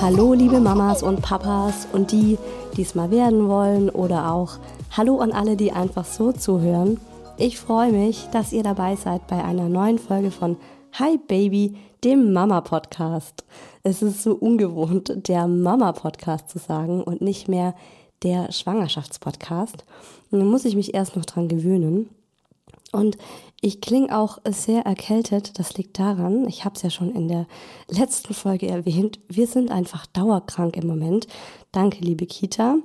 Hallo liebe Mamas und Papas und die, die es mal werden wollen oder auch Hallo an alle, die einfach so zuhören. Ich freue mich, dass ihr dabei seid bei einer neuen Folge von Hi Baby, dem Mama Podcast. Es ist so ungewohnt, der Mama Podcast zu sagen und nicht mehr der Schwangerschaftspodcast. Da muss ich mich erst noch dran gewöhnen. Und ich klinge auch sehr erkältet. Das liegt daran, ich habe es ja schon in der letzten Folge erwähnt, wir sind einfach dauerkrank im Moment. Danke, liebe Kita.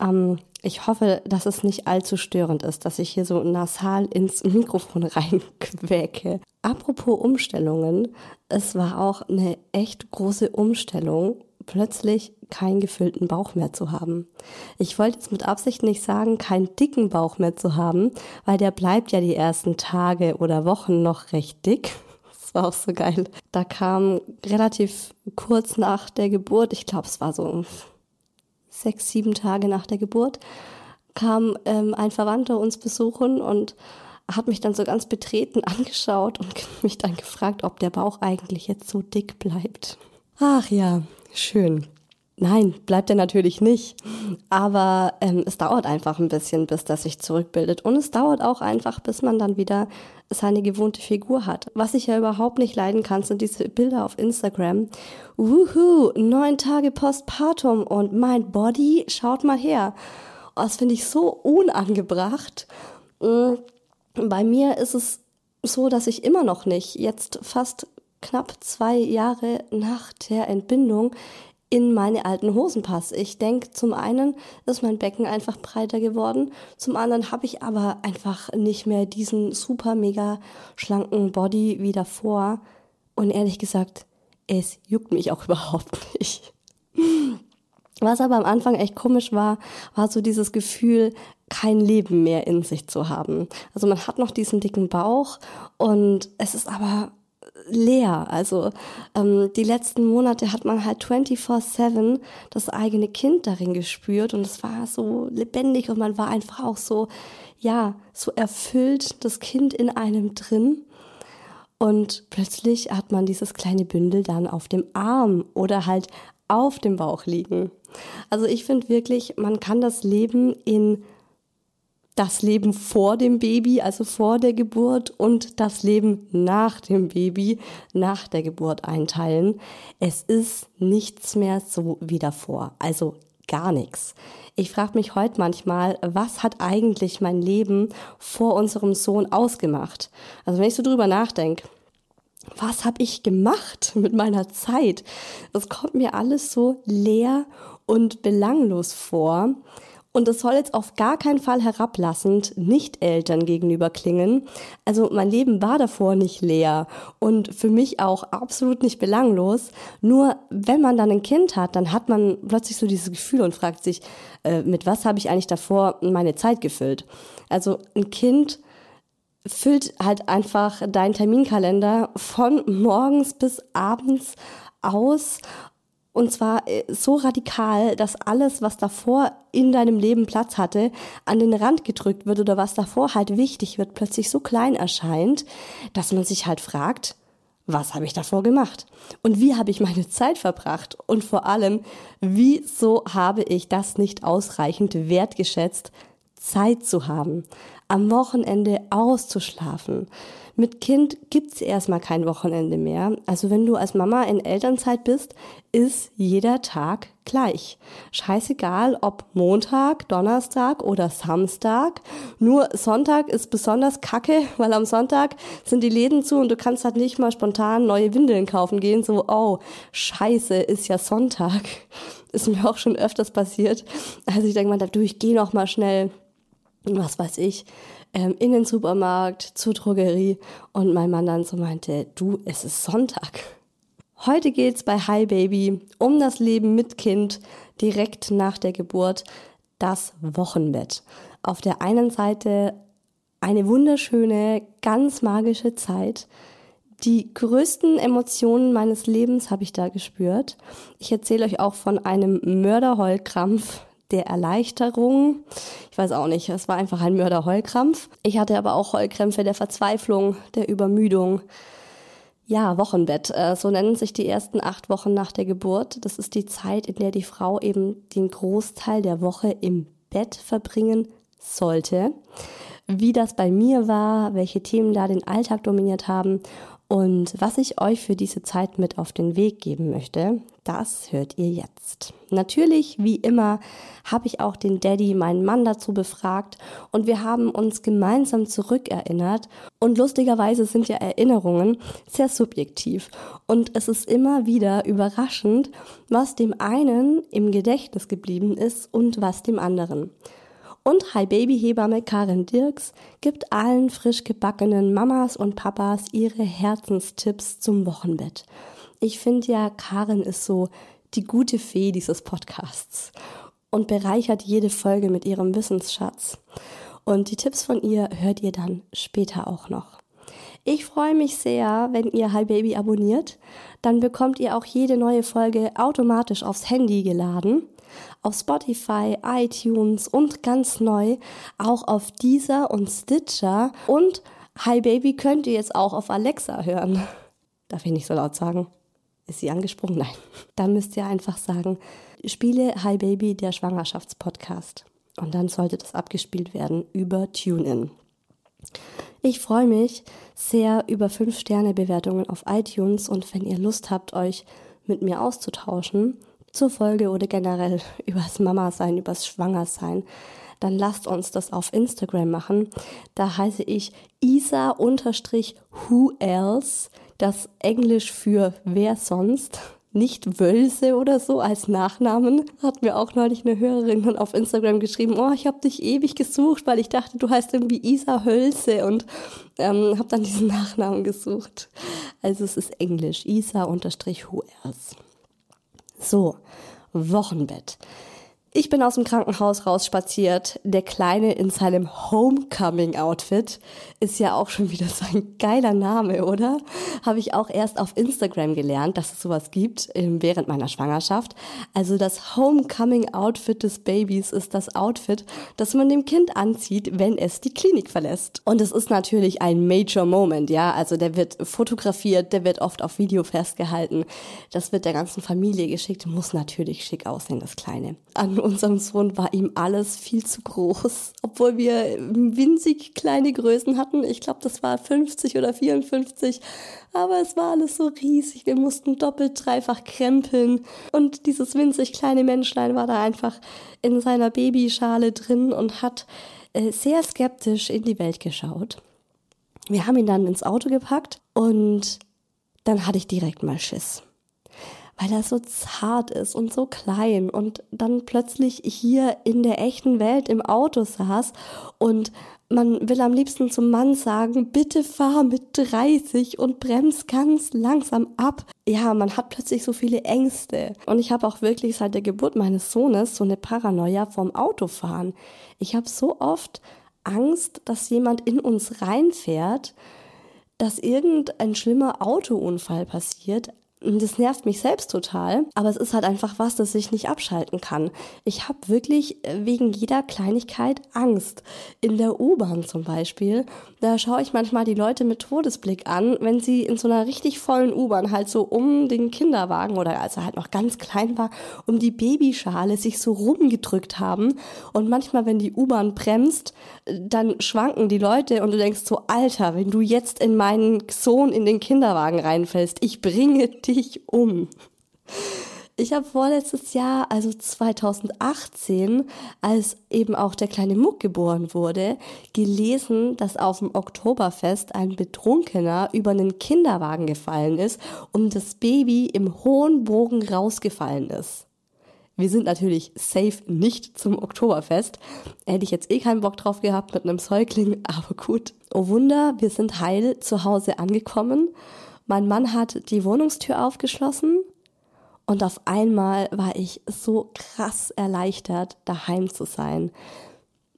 Ähm, ich hoffe, dass es nicht allzu störend ist, dass ich hier so nasal ins Mikrofon reinquäke. Apropos Umstellungen, es war auch eine echt große Umstellung plötzlich keinen gefüllten Bauch mehr zu haben. Ich wollte jetzt mit Absicht nicht sagen, keinen dicken Bauch mehr zu haben, weil der bleibt ja die ersten Tage oder Wochen noch recht dick. Das war auch so geil. Da kam relativ kurz nach der Geburt, ich glaube es war so sechs, sieben Tage nach der Geburt, kam ähm, ein Verwandter uns besuchen und hat mich dann so ganz betreten angeschaut und mich dann gefragt, ob der Bauch eigentlich jetzt so dick bleibt. Ach ja, Schön. Nein, bleibt er natürlich nicht. Aber ähm, es dauert einfach ein bisschen, bis das sich zurückbildet. Und es dauert auch einfach, bis man dann wieder seine gewohnte Figur hat. Was ich ja überhaupt nicht leiden kann, sind diese Bilder auf Instagram. Wuhu, neun Tage Postpartum und mein Body, schaut mal her. Oh, das finde ich so unangebracht. Mm, bei mir ist es so, dass ich immer noch nicht, jetzt fast knapp zwei Jahre nach der Entbindung in meine alten Hosen passe. Ich denke, zum einen ist mein Becken einfach breiter geworden, zum anderen habe ich aber einfach nicht mehr diesen super mega schlanken Body wie davor. Und ehrlich gesagt, es juckt mich auch überhaupt nicht. Was aber am Anfang echt komisch war, war so dieses Gefühl, kein Leben mehr in sich zu haben. Also man hat noch diesen dicken Bauch und es ist aber leer. Also ähm, die letzten Monate hat man halt 24/7 das eigene Kind darin gespürt und es war so lebendig und man war einfach auch so, ja, so erfüllt, das Kind in einem drin. Und plötzlich hat man dieses kleine Bündel dann auf dem Arm oder halt auf dem Bauch liegen. Also ich finde wirklich, man kann das Leben in das Leben vor dem Baby, also vor der Geburt und das Leben nach dem Baby, nach der Geburt einteilen. Es ist nichts mehr so wie davor. Also gar nichts. Ich frage mich heute manchmal, was hat eigentlich mein Leben vor unserem Sohn ausgemacht? Also wenn ich so drüber nachdenke, was habe ich gemacht mit meiner Zeit? Das kommt mir alles so leer und belanglos vor. Und es soll jetzt auf gar keinen Fall herablassend Nicht-Eltern gegenüber klingen. Also mein Leben war davor nicht leer und für mich auch absolut nicht belanglos. Nur wenn man dann ein Kind hat, dann hat man plötzlich so dieses Gefühl und fragt sich, äh, mit was habe ich eigentlich davor meine Zeit gefüllt? Also ein Kind füllt halt einfach deinen Terminkalender von morgens bis abends aus und zwar äh, so radikal, dass alles, was davor in deinem Leben Platz hatte, an den Rand gedrückt wird oder was davor halt wichtig wird, plötzlich so klein erscheint, dass man sich halt fragt, was habe ich davor gemacht? Und wie habe ich meine Zeit verbracht? Und vor allem, wieso habe ich das nicht ausreichend wertgeschätzt, Zeit zu haben, am Wochenende auszuschlafen, mit Kind gibt's erstmal kein Wochenende mehr. Also wenn du als Mama in Elternzeit bist, ist jeder Tag gleich. Scheißegal, ob Montag, Donnerstag oder Samstag. Nur Sonntag ist besonders kacke, weil am Sonntag sind die Läden zu und du kannst halt nicht mal spontan neue Windeln kaufen gehen. So, oh, scheiße, ist ja Sonntag. Ist mir auch schon öfters passiert. Also ich denke mal, du, ich gehe noch mal schnell, was weiß ich, ähm, in den Supermarkt, zur Drogerie und mein Mann dann so meinte, du, es ist Sonntag. Heute geht's bei Hi Baby um das Leben mit Kind direkt nach der Geburt, das Wochenbett. Auf der einen Seite eine wunderschöne, ganz magische Zeit. Die größten Emotionen meines Lebens habe ich da gespürt. Ich erzähle euch auch von einem Mörderheulkrampf, der Erleichterung. Ich weiß auch nicht, es war einfach ein Mörder-Heulkrampf. Ich hatte aber auch Heulkrämpfe der Verzweiflung, der Übermüdung. Ja, Wochenbett. Äh, so nennen sich die ersten acht Wochen nach der Geburt. Das ist die Zeit, in der die Frau eben den Großteil der Woche im Bett verbringen sollte. Wie das bei mir war, welche Themen da den Alltag dominiert haben und was ich euch für diese Zeit mit auf den Weg geben möchte, das hört ihr jetzt. Natürlich, wie immer, habe ich auch den Daddy, meinen Mann, dazu befragt und wir haben uns gemeinsam zurückerinnert. Und lustigerweise sind ja Erinnerungen sehr subjektiv. Und es ist immer wieder überraschend, was dem einen im Gedächtnis geblieben ist und was dem anderen. Und Hi Baby Hebamme Karin Dirks gibt allen frisch gebackenen Mamas und Papas ihre Herzenstipps zum Wochenbett. Ich finde ja, Karin ist so die gute Fee dieses Podcasts und bereichert jede Folge mit ihrem Wissensschatz. Und die Tipps von ihr hört ihr dann später auch noch. Ich freue mich sehr, wenn ihr Hi Baby abonniert. Dann bekommt ihr auch jede neue Folge automatisch aufs Handy geladen auf Spotify, iTunes und ganz neu auch auf Deezer und Stitcher. Und Hi Baby könnt ihr jetzt auch auf Alexa hören. Darf ich nicht so laut sagen? Ist sie angesprungen? Nein. Dann müsst ihr einfach sagen, spiele Hi Baby der Schwangerschaftspodcast. Und dann sollte das abgespielt werden über TuneIn. Ich freue mich sehr über 5-Sterne-Bewertungen auf iTunes und wenn ihr Lust habt, euch mit mir auszutauschen, zur Folge oder generell übers Mama-Sein, übers Schwangersein, dann lasst uns das auf Instagram machen. Da heiße ich Isa-Who else, das Englisch für wer sonst nicht Wölse oder so als Nachnamen. Hat mir auch neulich eine Hörerin dann auf Instagram geschrieben, oh, ich habe dich ewig gesucht, weil ich dachte, du heißt irgendwie Isa Hölse und ähm, habe dann diesen Nachnamen gesucht. Also es ist Englisch, Isa-Who else. So, Wochenbett. Ich bin aus dem Krankenhaus rausspaziert. Der Kleine in seinem Homecoming-Outfit ist ja auch schon wieder so ein geiler Name, oder? Habe ich auch erst auf Instagram gelernt, dass es sowas gibt ähm, während meiner Schwangerschaft. Also das Homecoming-Outfit des Babys ist das Outfit, das man dem Kind anzieht, wenn es die Klinik verlässt. Und es ist natürlich ein Major Moment, ja. Also der wird fotografiert, der wird oft auf Video festgehalten. Das wird der ganzen Familie geschickt, muss natürlich schick aussehen, das Kleine. An unserem Sohn war ihm alles viel zu groß, obwohl wir winzig kleine Größen hatten. Ich glaube, das war 50 oder 54, aber es war alles so riesig. Wir mussten doppelt, dreifach krempeln und dieses winzig kleine Menschlein war da einfach in seiner Babyschale drin und hat äh, sehr skeptisch in die Welt geschaut. Wir haben ihn dann ins Auto gepackt und dann hatte ich direkt mal Schiss weil er so zart ist und so klein und dann plötzlich hier in der echten Welt im Auto saß und man will am liebsten zum Mann sagen, bitte fahr mit 30 und brems ganz langsam ab. Ja, man hat plötzlich so viele Ängste. Und ich habe auch wirklich seit der Geburt meines Sohnes so eine Paranoia vom Autofahren. Ich habe so oft Angst, dass jemand in uns reinfährt, dass irgendein schlimmer Autounfall passiert, das nervt mich selbst total, aber es ist halt einfach was, das ich nicht abschalten kann. Ich habe wirklich äh, wegen jeder Kleinigkeit Angst. In der U-Bahn zum Beispiel, da schaue ich manchmal die Leute mit Todesblick an, wenn sie in so einer richtig vollen U-Bahn halt so um den Kinderwagen oder als er halt noch ganz klein war, um die Babyschale sich so rumgedrückt haben. Und manchmal, wenn die U-Bahn bremst, dann schwanken die Leute und du denkst so, Alter, wenn du jetzt in meinen Sohn in den Kinderwagen reinfällst, ich bringe dich um. Ich habe vorletztes Jahr, also 2018, als eben auch der kleine Muck geboren wurde, gelesen, dass auf dem Oktoberfest ein Betrunkener über einen Kinderwagen gefallen ist und das Baby im hohen Bogen rausgefallen ist. Wir sind natürlich safe nicht zum Oktoberfest. Hätte ich jetzt eh keinen Bock drauf gehabt mit einem Säugling, aber gut. Oh Wunder, wir sind heil zu Hause angekommen mein Mann hat die Wohnungstür aufgeschlossen und auf einmal war ich so krass erleichtert, daheim zu sein.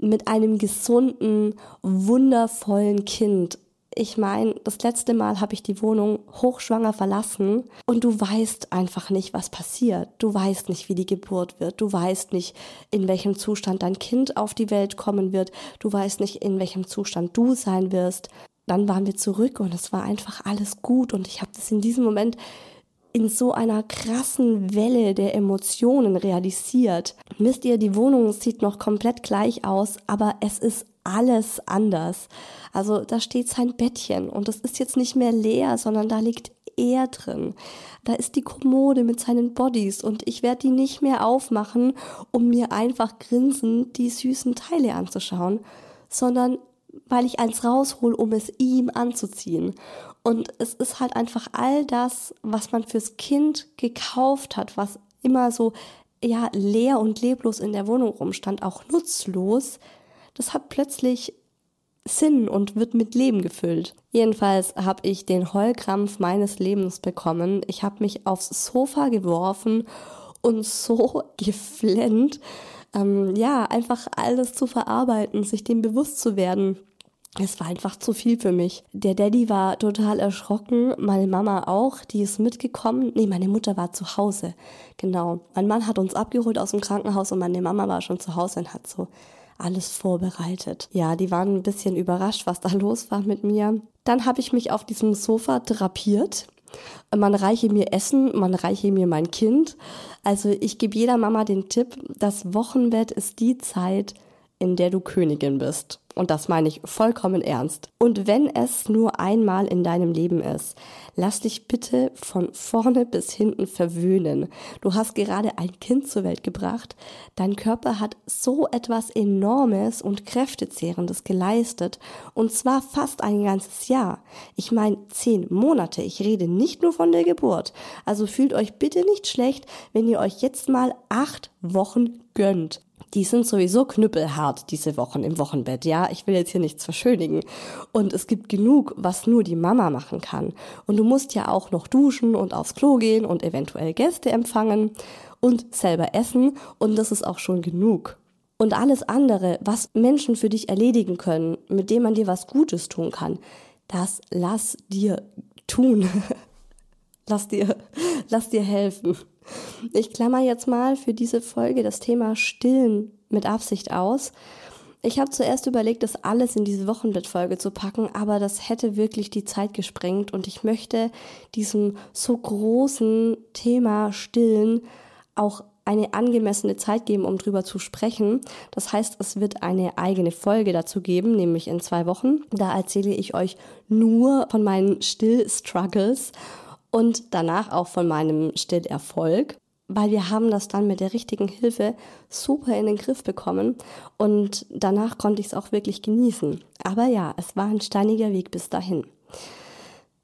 Mit einem gesunden, wundervollen Kind. Ich meine, das letzte Mal habe ich die Wohnung hochschwanger verlassen und du weißt einfach nicht, was passiert. Du weißt nicht, wie die Geburt wird. Du weißt nicht, in welchem Zustand dein Kind auf die Welt kommen wird. Du weißt nicht, in welchem Zustand du sein wirst dann waren wir zurück und es war einfach alles gut und ich habe das in diesem Moment in so einer krassen Welle der Emotionen realisiert. Wisst ihr, die Wohnung sieht noch komplett gleich aus, aber es ist alles anders. Also da steht sein Bettchen und das ist jetzt nicht mehr leer, sondern da liegt er drin. Da ist die Kommode mit seinen Bodies und ich werde die nicht mehr aufmachen, um mir einfach grinsend die süßen Teile anzuschauen, sondern weil ich eins raushol, um es ihm anzuziehen. Und es ist halt einfach all das, was man fürs Kind gekauft hat, was immer so ja leer und leblos in der Wohnung rumstand, auch nutzlos, das hat plötzlich Sinn und wird mit Leben gefüllt. Jedenfalls habe ich den Heulkrampf meines Lebens bekommen. Ich habe mich aufs Sofa geworfen und so geflennt, ähm, ja, einfach alles zu verarbeiten, sich dem bewusst zu werden. Es war einfach zu viel für mich. Der Daddy war total erschrocken, meine Mama auch, die ist mitgekommen. Nee, meine Mutter war zu Hause. Genau. Mein Mann hat uns abgeholt aus dem Krankenhaus und meine Mama war schon zu Hause und hat so alles vorbereitet. Ja, die waren ein bisschen überrascht, was da los war mit mir. Dann habe ich mich auf diesem Sofa drapiert man reiche mir Essen, man reiche mir mein Kind. Also ich gebe jeder Mama den Tipp, das Wochenbett ist die Zeit, in der du Königin bist. Und das meine ich vollkommen ernst. Und wenn es nur einmal in deinem Leben ist, lass dich bitte von vorne bis hinten verwöhnen. Du hast gerade ein Kind zur Welt gebracht. Dein Körper hat so etwas Enormes und Kräftezehrendes geleistet. Und zwar fast ein ganzes Jahr. Ich meine zehn Monate. Ich rede nicht nur von der Geburt. Also fühlt euch bitte nicht schlecht, wenn ihr euch jetzt mal acht Wochen gönnt die sind sowieso knüppelhart diese Wochen im Wochenbett. Ja, ich will jetzt hier nichts verschönigen. Und es gibt genug, was nur die Mama machen kann. Und du musst ja auch noch duschen und aufs Klo gehen und eventuell Gäste empfangen und selber essen. Und das ist auch schon genug. Und alles andere, was Menschen für dich erledigen können, mit dem man dir was Gutes tun kann, das lass dir tun. lass dir, lass dir helfen. Ich klammer jetzt mal für diese Folge das Thema Stillen mit Absicht aus. Ich habe zuerst überlegt, das alles in diese Wochenbettfolge zu packen, aber das hätte wirklich die Zeit gesprengt und ich möchte diesem so großen Thema Stillen auch eine angemessene Zeit geben, um drüber zu sprechen. Das heißt, es wird eine eigene Folge dazu geben, nämlich in zwei Wochen. Da erzähle ich euch nur von meinen Still-Struggles und danach auch von meinem Stillerfolg weil wir haben das dann mit der richtigen Hilfe super in den Griff bekommen und danach konnte ich es auch wirklich genießen. Aber ja, es war ein steiniger Weg bis dahin.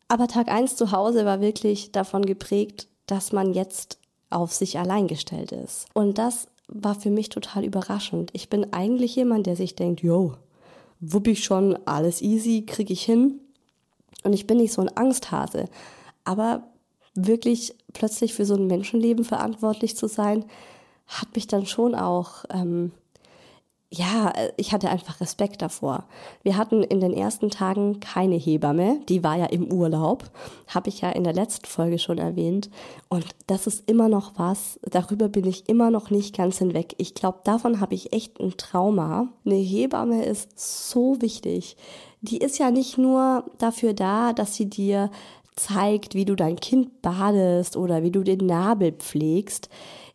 Aber Tag eins zu Hause war wirklich davon geprägt, dass man jetzt auf sich allein gestellt ist. Und das war für mich total überraschend. Ich bin eigentlich jemand, der sich denkt, yo, wupp ich schon, alles easy, krieg ich hin. Und ich bin nicht so ein Angsthase. Aber wirklich plötzlich für so ein Menschenleben verantwortlich zu sein, hat mich dann schon auch ähm, ja, ich hatte einfach Respekt davor. Wir hatten in den ersten Tagen keine Hebamme, die war ja im Urlaub, habe ich ja in der letzten Folge schon erwähnt. Und das ist immer noch was, darüber bin ich immer noch nicht ganz hinweg. Ich glaube, davon habe ich echt ein Trauma. Eine Hebamme ist so wichtig. Die ist ja nicht nur dafür da, dass sie dir zeigt, wie du dein Kind badest oder wie du den Nabel pflegst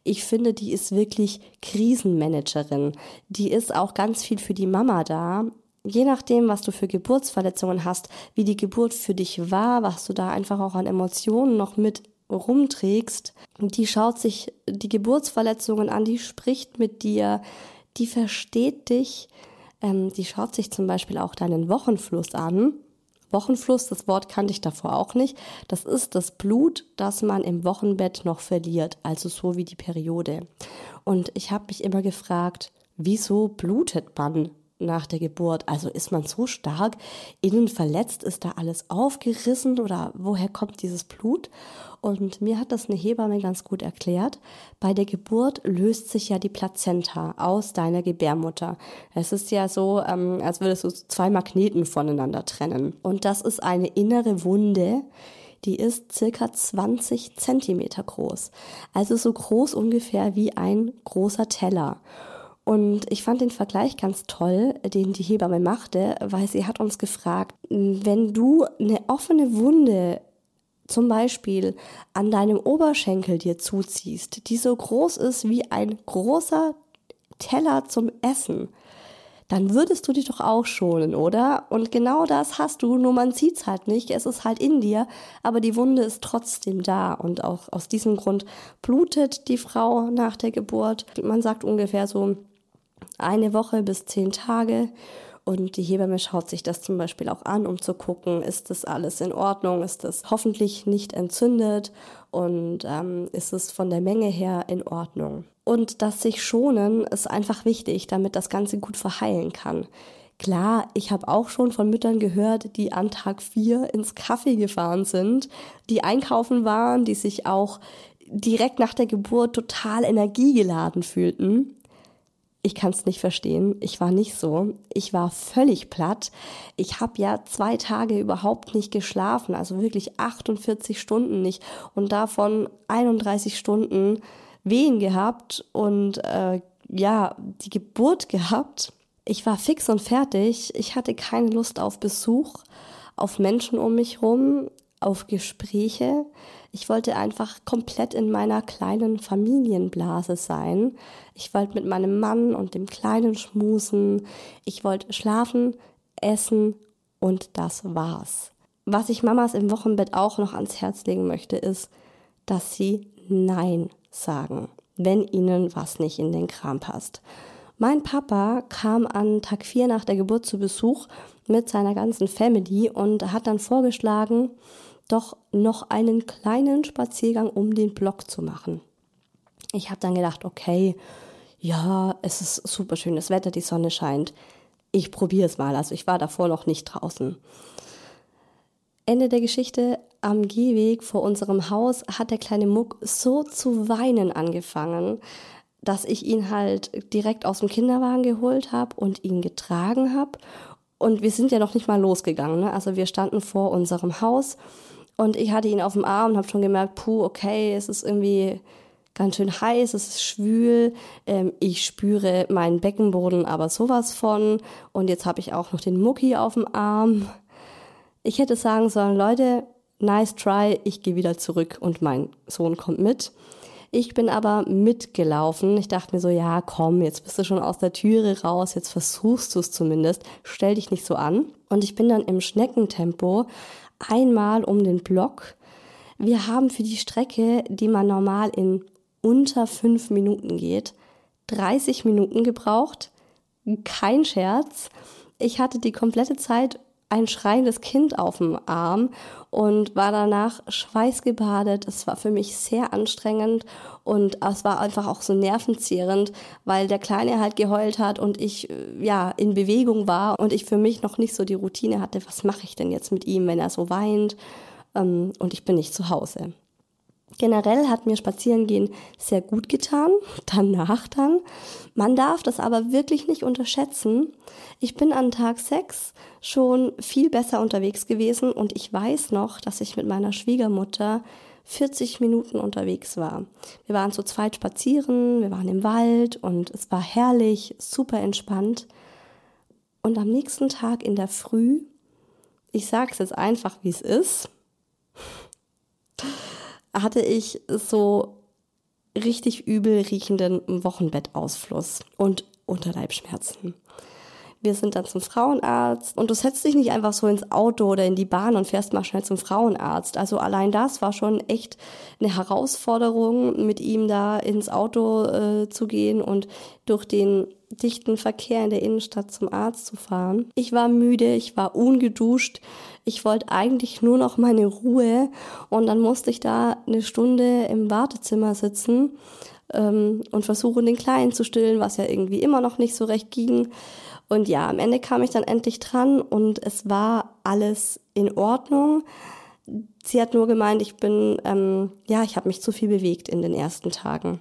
ich finde, die ist wirklich Krisenmanagerin. Die ist auch ganz viel für die Mama da. Je nachdem, was du für Geburtsverletzungen hast, wie die Geburt für dich war, was du da einfach auch an Emotionen noch mit rumträgst, die schaut sich die Geburtsverletzungen an, die spricht mit dir, die versteht dich, ähm, die schaut sich zum Beispiel auch deinen Wochenfluss an Wochenfluss, das Wort kannte ich davor auch nicht. Das ist das Blut, das man im Wochenbett noch verliert, also so wie die Periode. Und ich habe mich immer gefragt, wieso blutet man nach der Geburt? Also ist man so stark innen verletzt? Ist da alles aufgerissen oder woher kommt dieses Blut? Und mir hat das eine Hebamme ganz gut erklärt. Bei der Geburt löst sich ja die Plazenta aus deiner Gebärmutter. Es ist ja so, ähm, als würdest du zwei Magneten voneinander trennen. Und das ist eine innere Wunde, die ist circa 20 Zentimeter groß. Also so groß ungefähr wie ein großer Teller. Und ich fand den Vergleich ganz toll, den die Hebamme machte, weil sie hat uns gefragt, wenn du eine offene Wunde zum Beispiel an deinem Oberschenkel dir zuziehst, die so groß ist wie ein großer Teller zum Essen, dann würdest du dich doch auch schonen, oder? Und genau das hast du, nur man sieht's halt nicht, es ist halt in dir, aber die Wunde ist trotzdem da und auch aus diesem Grund blutet die Frau nach der Geburt. Man sagt ungefähr so eine Woche bis zehn Tage und die Hebamme schaut sich das zum Beispiel auch an, um zu gucken, ist das alles in Ordnung, ist das hoffentlich nicht entzündet und ähm, ist es von der Menge her in Ordnung. Und das sich schonen ist einfach wichtig, damit das Ganze gut verheilen kann. Klar, ich habe auch schon von Müttern gehört, die an Tag vier ins Kaffee gefahren sind, die einkaufen waren, die sich auch direkt nach der Geburt total energiegeladen fühlten ich kann es nicht verstehen. Ich war nicht so. Ich war völlig platt. Ich habe ja zwei Tage überhaupt nicht geschlafen, also wirklich 48 Stunden nicht und davon 31 Stunden Wehen gehabt und äh, ja, die Geburt gehabt. Ich war fix und fertig. Ich hatte keine Lust auf Besuch, auf Menschen um mich rum, auf Gespräche. Ich wollte einfach komplett in meiner kleinen Familienblase sein. Ich wollte mit meinem Mann und dem Kleinen schmusen. Ich wollte schlafen, essen und das war's. Was ich Mamas im Wochenbett auch noch ans Herz legen möchte, ist, dass sie Nein sagen, wenn ihnen was nicht in den Kram passt. Mein Papa kam an Tag 4 nach der Geburt zu Besuch mit seiner ganzen Family und hat dann vorgeschlagen, doch noch einen kleinen Spaziergang um den Block zu machen. Ich habe dann gedacht, okay, ja, es ist super schönes Wetter, die Sonne scheint. Ich probiere es mal. Also ich war davor noch nicht draußen. Ende der Geschichte, am Gehweg vor unserem Haus hat der kleine Muck so zu weinen angefangen, dass ich ihn halt direkt aus dem Kinderwagen geholt habe und ihn getragen habe. Und wir sind ja noch nicht mal losgegangen. Ne? Also wir standen vor unserem Haus und ich hatte ihn auf dem Arm und habe schon gemerkt, puh, okay, es ist irgendwie ganz schön heiß, es ist schwül, ähm, ich spüre meinen Beckenboden aber sowas von und jetzt habe ich auch noch den Mucki auf dem Arm. Ich hätte sagen sollen, Leute, nice try, ich gehe wieder zurück und mein Sohn kommt mit. Ich bin aber mitgelaufen. Ich dachte mir so, ja, komm, jetzt bist du schon aus der Türe raus, jetzt versuchst du es zumindest. Stell dich nicht so an. Und ich bin dann im Schneckentempo einmal um den Block. Wir haben für die Strecke, die man normal in unter fünf Minuten geht, 30 Minuten gebraucht. Kein Scherz. Ich hatte die komplette Zeit ein schreiendes Kind auf dem Arm und war danach schweißgebadet. Es war für mich sehr anstrengend und es war einfach auch so nervenzehrend, weil der Kleine halt geheult hat und ich äh, ja in Bewegung war und ich für mich noch nicht so die Routine hatte, was mache ich denn jetzt mit ihm, wenn er so weint ähm, und ich bin nicht zu Hause. Generell hat mir Spazierengehen sehr gut getan, danach dann. Man darf das aber wirklich nicht unterschätzen. Ich bin an Tag 6 schon viel besser unterwegs gewesen und ich weiß noch, dass ich mit meiner Schwiegermutter 40 Minuten unterwegs war. Wir waren zu zweit spazieren, wir waren im Wald und es war herrlich, super entspannt. Und am nächsten Tag in der Früh, ich sage es jetzt einfach, wie es ist, hatte ich so richtig übel riechenden Wochenbettausfluss und Unterleibschmerzen. Wir sind dann zum Frauenarzt und du setzt dich nicht einfach so ins Auto oder in die Bahn und fährst mal schnell zum Frauenarzt. Also allein das war schon echt eine Herausforderung, mit ihm da ins Auto äh, zu gehen und durch den dichten Verkehr in der Innenstadt zum Arzt zu fahren. Ich war müde, ich war ungeduscht, ich wollte eigentlich nur noch meine Ruhe und dann musste ich da eine Stunde im Wartezimmer sitzen ähm, und versuchen, den Kleinen zu stillen, was ja irgendwie immer noch nicht so recht ging. Und ja, am Ende kam ich dann endlich dran und es war alles in Ordnung. Sie hat nur gemeint, ich bin, ähm, ja, ich habe mich zu viel bewegt in den ersten Tagen.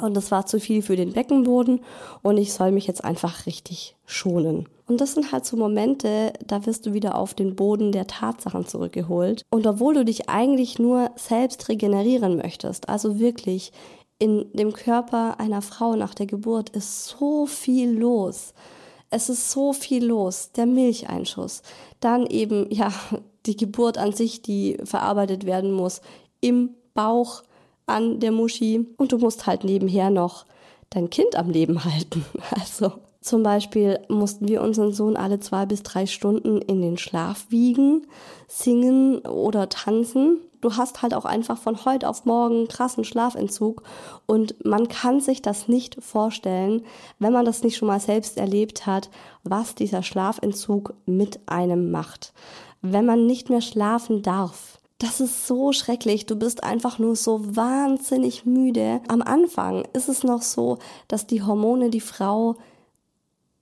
Und das war zu viel für den Beckenboden und ich soll mich jetzt einfach richtig schonen. Und das sind halt so Momente, da wirst du wieder auf den Boden der Tatsachen zurückgeholt. Und obwohl du dich eigentlich nur selbst regenerieren möchtest, also wirklich in dem Körper einer Frau nach der Geburt ist so viel los. Es ist so viel los. Der Milcheinschuss. Dann eben, ja, die Geburt an sich, die verarbeitet werden muss. Im Bauch an der Muschi. Und du musst halt nebenher noch dein Kind am Leben halten. Also zum Beispiel mussten wir unseren Sohn alle zwei bis drei Stunden in den Schlaf wiegen, singen oder tanzen. Du hast halt auch einfach von heute auf morgen krassen Schlafentzug und man kann sich das nicht vorstellen, wenn man das nicht schon mal selbst erlebt hat, was dieser Schlafentzug mit einem macht. Wenn man nicht mehr schlafen darf, das ist so schrecklich. Du bist einfach nur so wahnsinnig müde. Am Anfang ist es noch so, dass die Hormone die Frau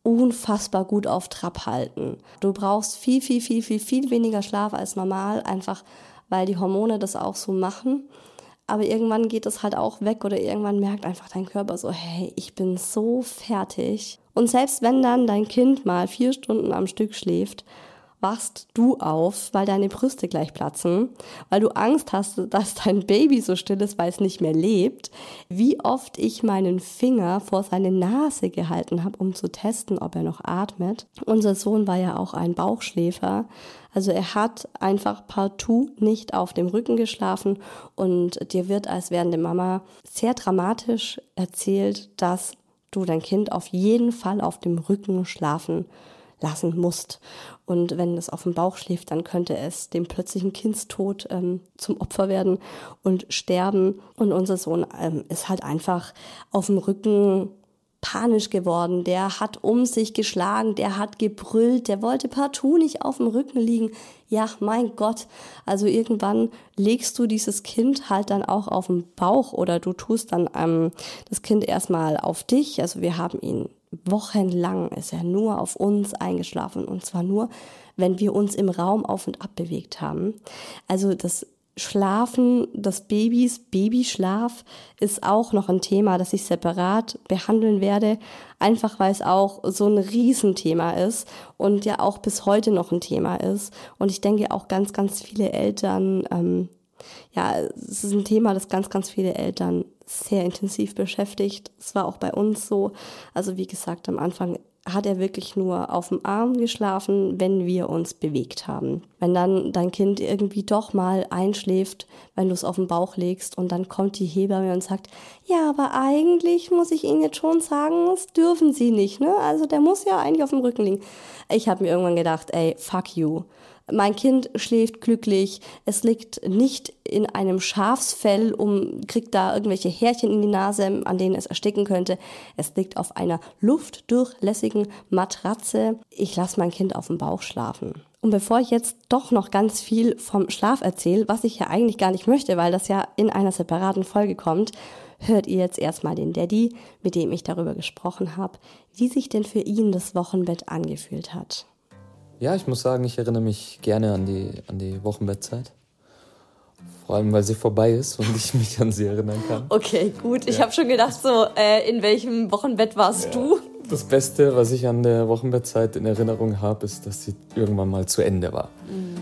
unfassbar gut auf Trab halten. Du brauchst viel, viel, viel, viel, viel weniger Schlaf als normal, einfach weil die Hormone das auch so machen. Aber irgendwann geht es halt auch weg oder irgendwann merkt einfach dein Körper so, hey, ich bin so fertig. Und selbst wenn dann dein Kind mal vier Stunden am Stück schläft, wachst du auf, weil deine Brüste gleich platzen, weil du Angst hast, dass dein Baby so still ist, weil es nicht mehr lebt. Wie oft ich meinen Finger vor seine Nase gehalten habe, um zu testen, ob er noch atmet. Unser Sohn war ja auch ein Bauchschläfer. Also er hat einfach partout nicht auf dem Rücken geschlafen und dir wird als werdende Mama sehr dramatisch erzählt, dass du dein Kind auf jeden Fall auf dem Rücken schlafen lassen musst. Und wenn es auf dem Bauch schläft, dann könnte es dem plötzlichen Kindstod ähm, zum Opfer werden und sterben. Und unser Sohn ähm, ist halt einfach auf dem Rücken panisch geworden. Der hat um sich geschlagen, der hat gebrüllt, der wollte partout nicht auf dem Rücken liegen. Ja, mein Gott. Also irgendwann legst du dieses Kind halt dann auch auf den Bauch oder du tust dann ähm, das Kind erstmal auf dich. Also wir haben ihn wochenlang ist er nur auf uns eingeschlafen und zwar nur, wenn wir uns im Raum auf und ab bewegt haben. Also das Schlafen des Babys, Babyschlaf, ist auch noch ein Thema, das ich separat behandeln werde, einfach weil es auch so ein Riesenthema ist und ja auch bis heute noch ein Thema ist. Und ich denke auch ganz, ganz viele Eltern, ähm, ja, es ist ein Thema, das ganz, ganz viele Eltern sehr intensiv beschäftigt. Es war auch bei uns so. Also wie gesagt, am Anfang hat er wirklich nur auf dem Arm geschlafen, wenn wir uns bewegt haben. Wenn dann dein Kind irgendwie doch mal einschläft, wenn du es auf den Bauch legst und dann kommt die Hebamme und sagt, ja, aber eigentlich muss ich Ihnen jetzt schon sagen, das dürfen Sie nicht, ne? Also der muss ja eigentlich auf dem Rücken liegen. Ich habe mir irgendwann gedacht, ey, fuck you. Mein Kind schläft glücklich, es liegt nicht in einem Schafsfell, um, kriegt da irgendwelche Härchen in die Nase, an denen es ersticken könnte. Es liegt auf einer luftdurchlässigen Matratze. Ich lasse mein Kind auf dem Bauch schlafen. Und bevor ich jetzt doch noch ganz viel vom Schlaf erzähle, was ich ja eigentlich gar nicht möchte, weil das ja in einer separaten Folge kommt, hört ihr jetzt erstmal den Daddy, mit dem ich darüber gesprochen habe, wie sich denn für ihn das Wochenbett angefühlt hat. Ja, ich muss sagen, ich erinnere mich gerne an die, an die Wochenbettzeit. Vor allem, weil sie vorbei ist und ich mich an sie erinnern kann. Okay, gut. Ich habe schon gedacht, so, äh, in welchem Wochenbett warst ja. du? Das Beste, was ich an der Wochenbettzeit in Erinnerung habe, ist, dass sie irgendwann mal zu Ende war. Mhm.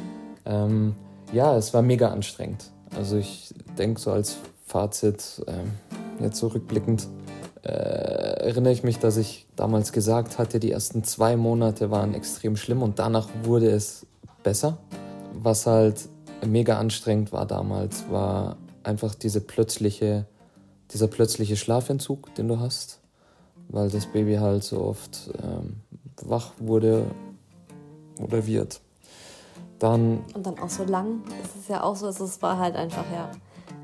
Ähm, ja, es war mega anstrengend. Also ich denke so als Fazit, ähm, jetzt so rückblickend, äh, erinnere ich mich, dass ich damals gesagt hatte, die ersten zwei Monate waren extrem schlimm und danach wurde es besser. Was halt mega anstrengend war damals, war einfach diese plötzliche, dieser plötzliche Schlafentzug, den du hast, weil das Baby halt so oft ähm, wach wurde oder wird. Dann und dann auch so lang. Es ist ja auch so, es war halt einfach ja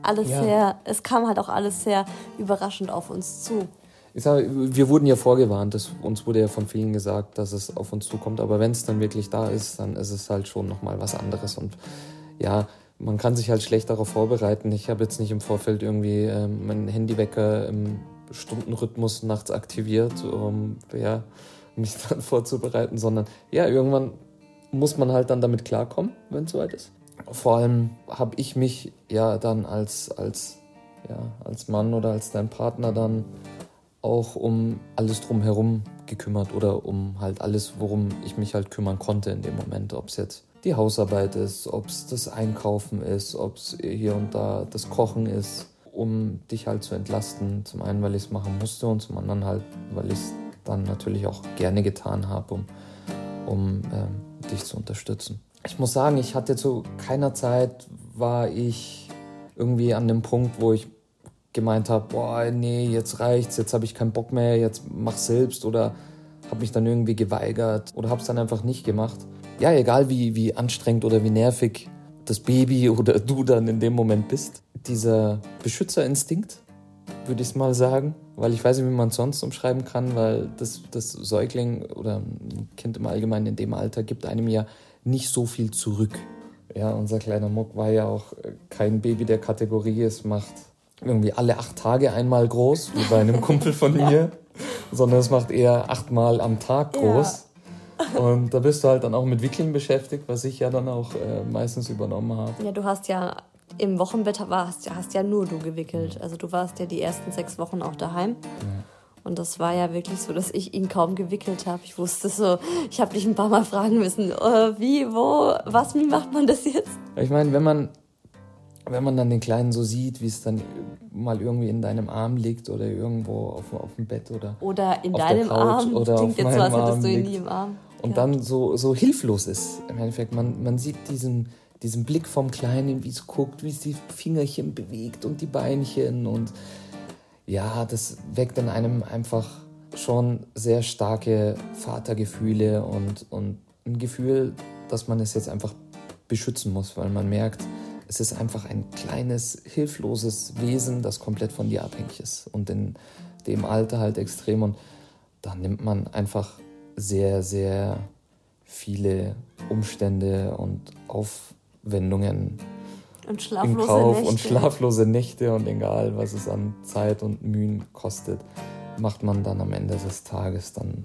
alles ja. sehr, es kam halt auch alles sehr überraschend auf uns zu. Ich sage, wir wurden ja vorgewarnt, dass, uns wurde ja von vielen gesagt, dass es auf uns zukommt, aber wenn es dann wirklich da ist, dann ist es halt schon nochmal was anderes und ja, man kann sich halt schlecht darauf vorbereiten. Ich habe jetzt nicht im Vorfeld irgendwie ähm, mein Handywecker im Stundenrhythmus nachts aktiviert, um ja, mich dann vorzubereiten, sondern ja, irgendwann muss man halt dann damit klarkommen, wenn es soweit ist vor allem habe ich mich ja dann als, als, ja, als Mann oder als dein Partner dann auch um alles drumherum gekümmert oder um halt alles, worum ich mich halt kümmern konnte in dem Moment. Ob es jetzt die Hausarbeit ist, ob es das Einkaufen ist, ob es hier und da das Kochen ist, um dich halt zu entlasten. Zum einen, weil ich es machen musste und zum anderen halt, weil ich es dann natürlich auch gerne getan habe, um, um ähm, dich zu unterstützen ich muss sagen, ich hatte zu keiner Zeit, war ich irgendwie an dem Punkt, wo ich gemeint habe, boah, nee, jetzt reicht's, jetzt habe ich keinen Bock mehr, jetzt mach selbst oder habe mich dann irgendwie geweigert oder habe es dann einfach nicht gemacht. Ja, egal wie, wie anstrengend oder wie nervig das Baby oder du dann in dem Moment bist. Dieser Beschützerinstinkt, würde ich mal sagen, weil ich weiß nicht, wie man es sonst umschreiben kann, weil das, das Säugling oder ein Kind im Allgemeinen in dem Alter gibt einem ja nicht so viel zurück. Ja, unser kleiner Muck war ja auch äh, kein Baby der Kategorie. Es macht irgendwie alle acht Tage einmal groß, wie bei einem Kumpel von mir, sondern es macht eher achtmal am Tag groß. Ja. Und da bist du halt dann auch mit Wickeln beschäftigt, was ich ja dann auch äh, meistens übernommen habe. Ja, du hast ja im Wochenbett warst, hast ja nur du gewickelt. Also du warst ja die ersten sechs Wochen auch daheim. Ja. Und das war ja wirklich so, dass ich ihn kaum gewickelt habe. Ich wusste so, ich habe dich ein paar Mal fragen müssen, äh, wie, wo, was, wie macht man das jetzt? Ich meine, wenn man, wenn man dann den Kleinen so sieht, wie es dann mal irgendwie in deinem Arm liegt oder irgendwo auf, auf dem Bett oder oder in deinem Arm, oder klingt jetzt so, als hättest du ihn nie im Arm. Und ja. dann so, so hilflos ist. Im Endeffekt, man, man sieht diesen, diesen Blick vom Kleinen, wie es guckt, wie es die Fingerchen bewegt und die Beinchen und ja, das weckt in einem einfach schon sehr starke Vatergefühle und, und ein Gefühl, dass man es jetzt einfach beschützen muss, weil man merkt, es ist einfach ein kleines, hilfloses Wesen, das komplett von dir abhängig ist und in dem Alter halt extrem. Und da nimmt man einfach sehr, sehr viele Umstände und Aufwendungen und schlaflose in Kauf Nächte. und schlaflose Nächte und egal, was es an Zeit und Mühen kostet, macht man dann am Ende des Tages dann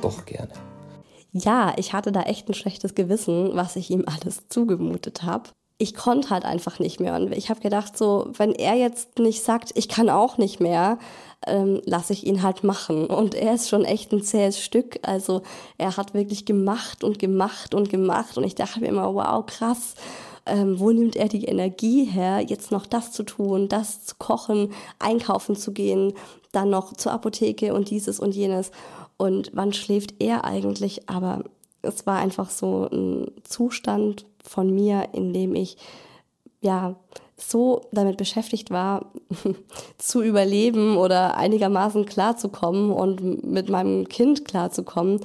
doch gerne. Ja, ich hatte da echt ein schlechtes Gewissen, was ich ihm alles zugemutet habe. Ich konnte halt einfach nicht mehr. Und ich habe gedacht, so, wenn er jetzt nicht sagt, ich kann auch nicht mehr, ähm, lasse ich ihn halt machen. Und er ist schon echt ein zähes Stück. Also er hat wirklich gemacht und gemacht und gemacht. Und ich dachte mir immer, wow, krass ähm, wo nimmt er die Energie her, jetzt noch das zu tun, das zu kochen, einkaufen zu gehen, dann noch zur Apotheke und dieses und jenes. Und wann schläft er eigentlich? Aber es war einfach so ein Zustand von mir, in dem ich ja so damit beschäftigt war, zu überleben oder einigermaßen klarzukommen und mit meinem Kind klarzukommen,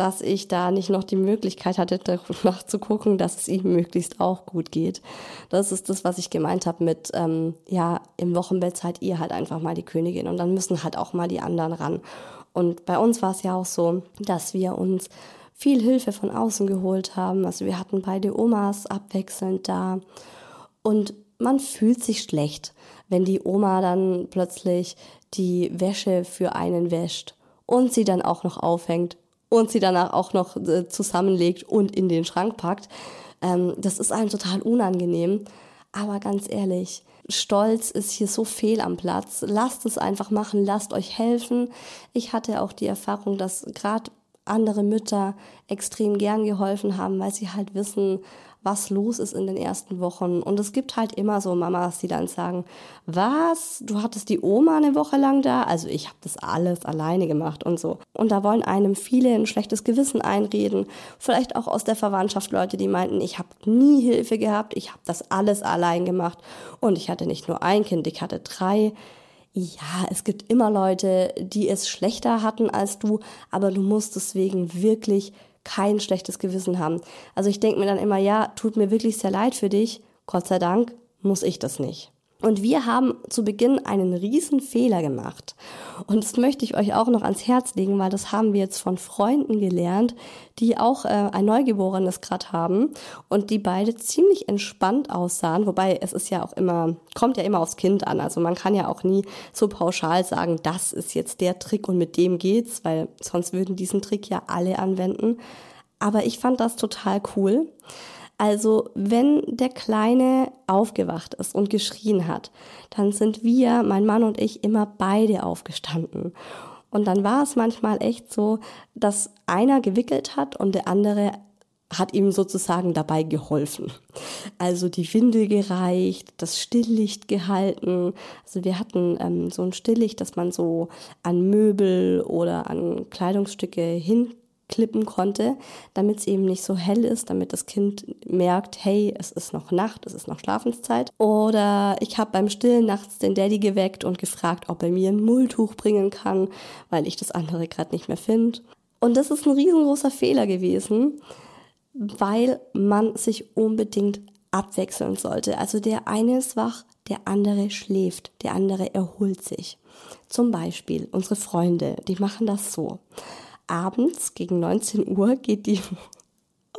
dass ich da nicht noch die Möglichkeit hatte, danach zu gucken, dass es ihm möglichst auch gut geht. Das ist das, was ich gemeint habe mit, ähm, ja, im Wochenbett seid ihr halt einfach mal die Königin und dann müssen halt auch mal die anderen ran. Und bei uns war es ja auch so, dass wir uns viel Hilfe von außen geholt haben. Also wir hatten beide Omas abwechselnd da und man fühlt sich schlecht, wenn die Oma dann plötzlich die Wäsche für einen wäscht und sie dann auch noch aufhängt und sie danach auch noch äh, zusammenlegt und in den Schrank packt. Ähm, das ist einem total unangenehm. Aber ganz ehrlich, Stolz ist hier so fehl am Platz. Lasst es einfach machen, lasst euch helfen. Ich hatte auch die Erfahrung, dass gerade andere Mütter extrem gern geholfen haben, weil sie halt wissen, was los ist in den ersten Wochen. Und es gibt halt immer so Mamas, die dann sagen, was, du hattest die Oma eine Woche lang da? Also ich habe das alles alleine gemacht und so. Und da wollen einem viele ein schlechtes Gewissen einreden. Vielleicht auch aus der Verwandtschaft Leute, die meinten, ich habe nie Hilfe gehabt, ich habe das alles allein gemacht. Und ich hatte nicht nur ein Kind, ich hatte drei. Ja, es gibt immer Leute, die es schlechter hatten als du, aber du musst deswegen wirklich kein schlechtes Gewissen haben. Also ich denke mir dann immer, ja, tut mir wirklich sehr leid für dich. Gott sei Dank muss ich das nicht. Und wir haben zu Beginn einen riesen Fehler gemacht. Und das möchte ich euch auch noch ans Herz legen, weil das haben wir jetzt von Freunden gelernt, die auch äh, ein Neugeborenes gerade haben und die beide ziemlich entspannt aussahen. Wobei es ist ja auch immer, kommt ja immer aufs Kind an. Also man kann ja auch nie so pauschal sagen, das ist jetzt der Trick und mit dem geht's, weil sonst würden diesen Trick ja alle anwenden. Aber ich fand das total cool. Also wenn der Kleine aufgewacht ist und geschrien hat, dann sind wir, mein Mann und ich, immer beide aufgestanden. Und dann war es manchmal echt so, dass einer gewickelt hat und der andere hat ihm sozusagen dabei geholfen. Also die Windel gereicht, das Stillicht gehalten. Also wir hatten ähm, so ein Stillicht, das man so an Möbel oder an Kleidungsstücke hin klippen konnte, damit es eben nicht so hell ist, damit das Kind merkt, hey, es ist noch Nacht, es ist noch Schlafenszeit. Oder ich habe beim Stillen nachts den Daddy geweckt und gefragt, ob er mir ein Mulltuch bringen kann, weil ich das andere gerade nicht mehr finde. Und das ist ein riesengroßer Fehler gewesen, weil man sich unbedingt abwechseln sollte. Also der eine ist wach, der andere schläft, der andere erholt sich. Zum Beispiel unsere Freunde, die machen das so abends gegen 19 Uhr geht die.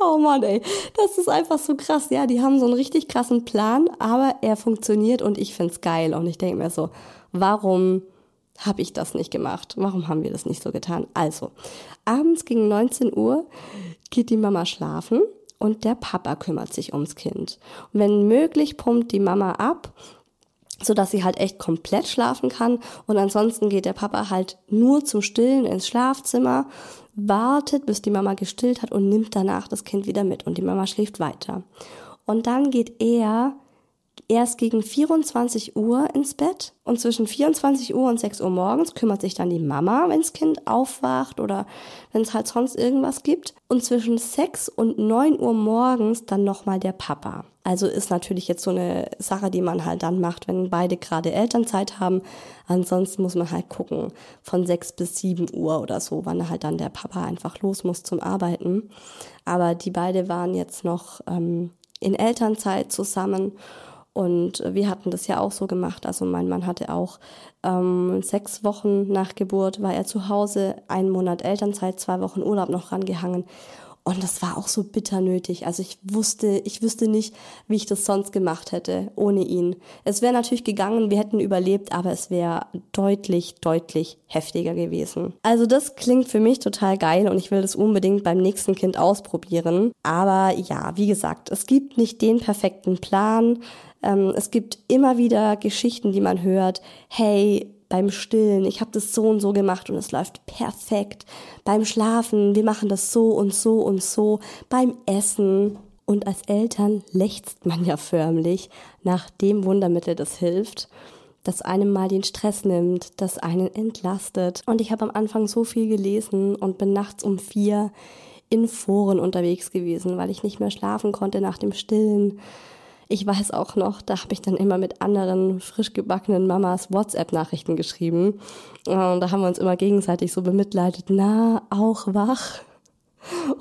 Oh Mann, ey, das ist einfach so krass. Ja, die haben so einen richtig krassen Plan, aber er funktioniert und ich find's geil. Und ich denke mir so, warum habe ich das nicht gemacht? Warum haben wir das nicht so getan? Also, abends gegen 19 Uhr geht die Mama schlafen und der Papa kümmert sich ums Kind. Und wenn möglich, pumpt die Mama ab so dass sie halt echt komplett schlafen kann. Und ansonsten geht der Papa halt nur zum Stillen ins Schlafzimmer, wartet, bis die Mama gestillt hat und nimmt danach das Kind wieder mit und die Mama schläft weiter. Und dann geht er erst gegen 24 Uhr ins Bett und zwischen 24 Uhr und 6 Uhr morgens kümmert sich dann die Mama, wenn das Kind aufwacht oder wenn es halt sonst irgendwas gibt. Und zwischen 6 und 9 Uhr morgens dann nochmal der Papa. Also ist natürlich jetzt so eine Sache, die man halt dann macht, wenn beide gerade Elternzeit haben. Ansonsten muss man halt gucken, von 6 bis 7 Uhr oder so, wann halt dann der Papa einfach los muss zum Arbeiten. Aber die beide waren jetzt noch ähm, in Elternzeit zusammen und wir hatten das ja auch so gemacht. Also mein Mann hatte auch ähm, sechs Wochen nach Geburt, war er zu Hause, einen Monat Elternzeit, zwei Wochen Urlaub noch rangehangen. Und das war auch so bitter nötig. Also ich wusste, ich wüsste nicht, wie ich das sonst gemacht hätte ohne ihn. Es wäre natürlich gegangen, wir hätten überlebt, aber es wäre deutlich, deutlich heftiger gewesen. Also das klingt für mich total geil und ich will das unbedingt beim nächsten Kind ausprobieren. Aber ja, wie gesagt, es gibt nicht den perfekten Plan. Ähm, es gibt immer wieder Geschichten, die man hört. Hey, beim Stillen, ich habe das so und so gemacht und es läuft perfekt. Beim Schlafen, wir machen das so und so und so. Beim Essen. Und als Eltern lechzt man ja förmlich nach dem Wundermittel, das hilft, das einem mal den Stress nimmt, das einen entlastet. Und ich habe am Anfang so viel gelesen und bin nachts um vier in Foren unterwegs gewesen, weil ich nicht mehr schlafen konnte nach dem Stillen. Ich weiß auch noch, da habe ich dann immer mit anderen frisch gebackenen Mamas WhatsApp-Nachrichten geschrieben. Und da haben wir uns immer gegenseitig so bemitleidet. Na, auch wach?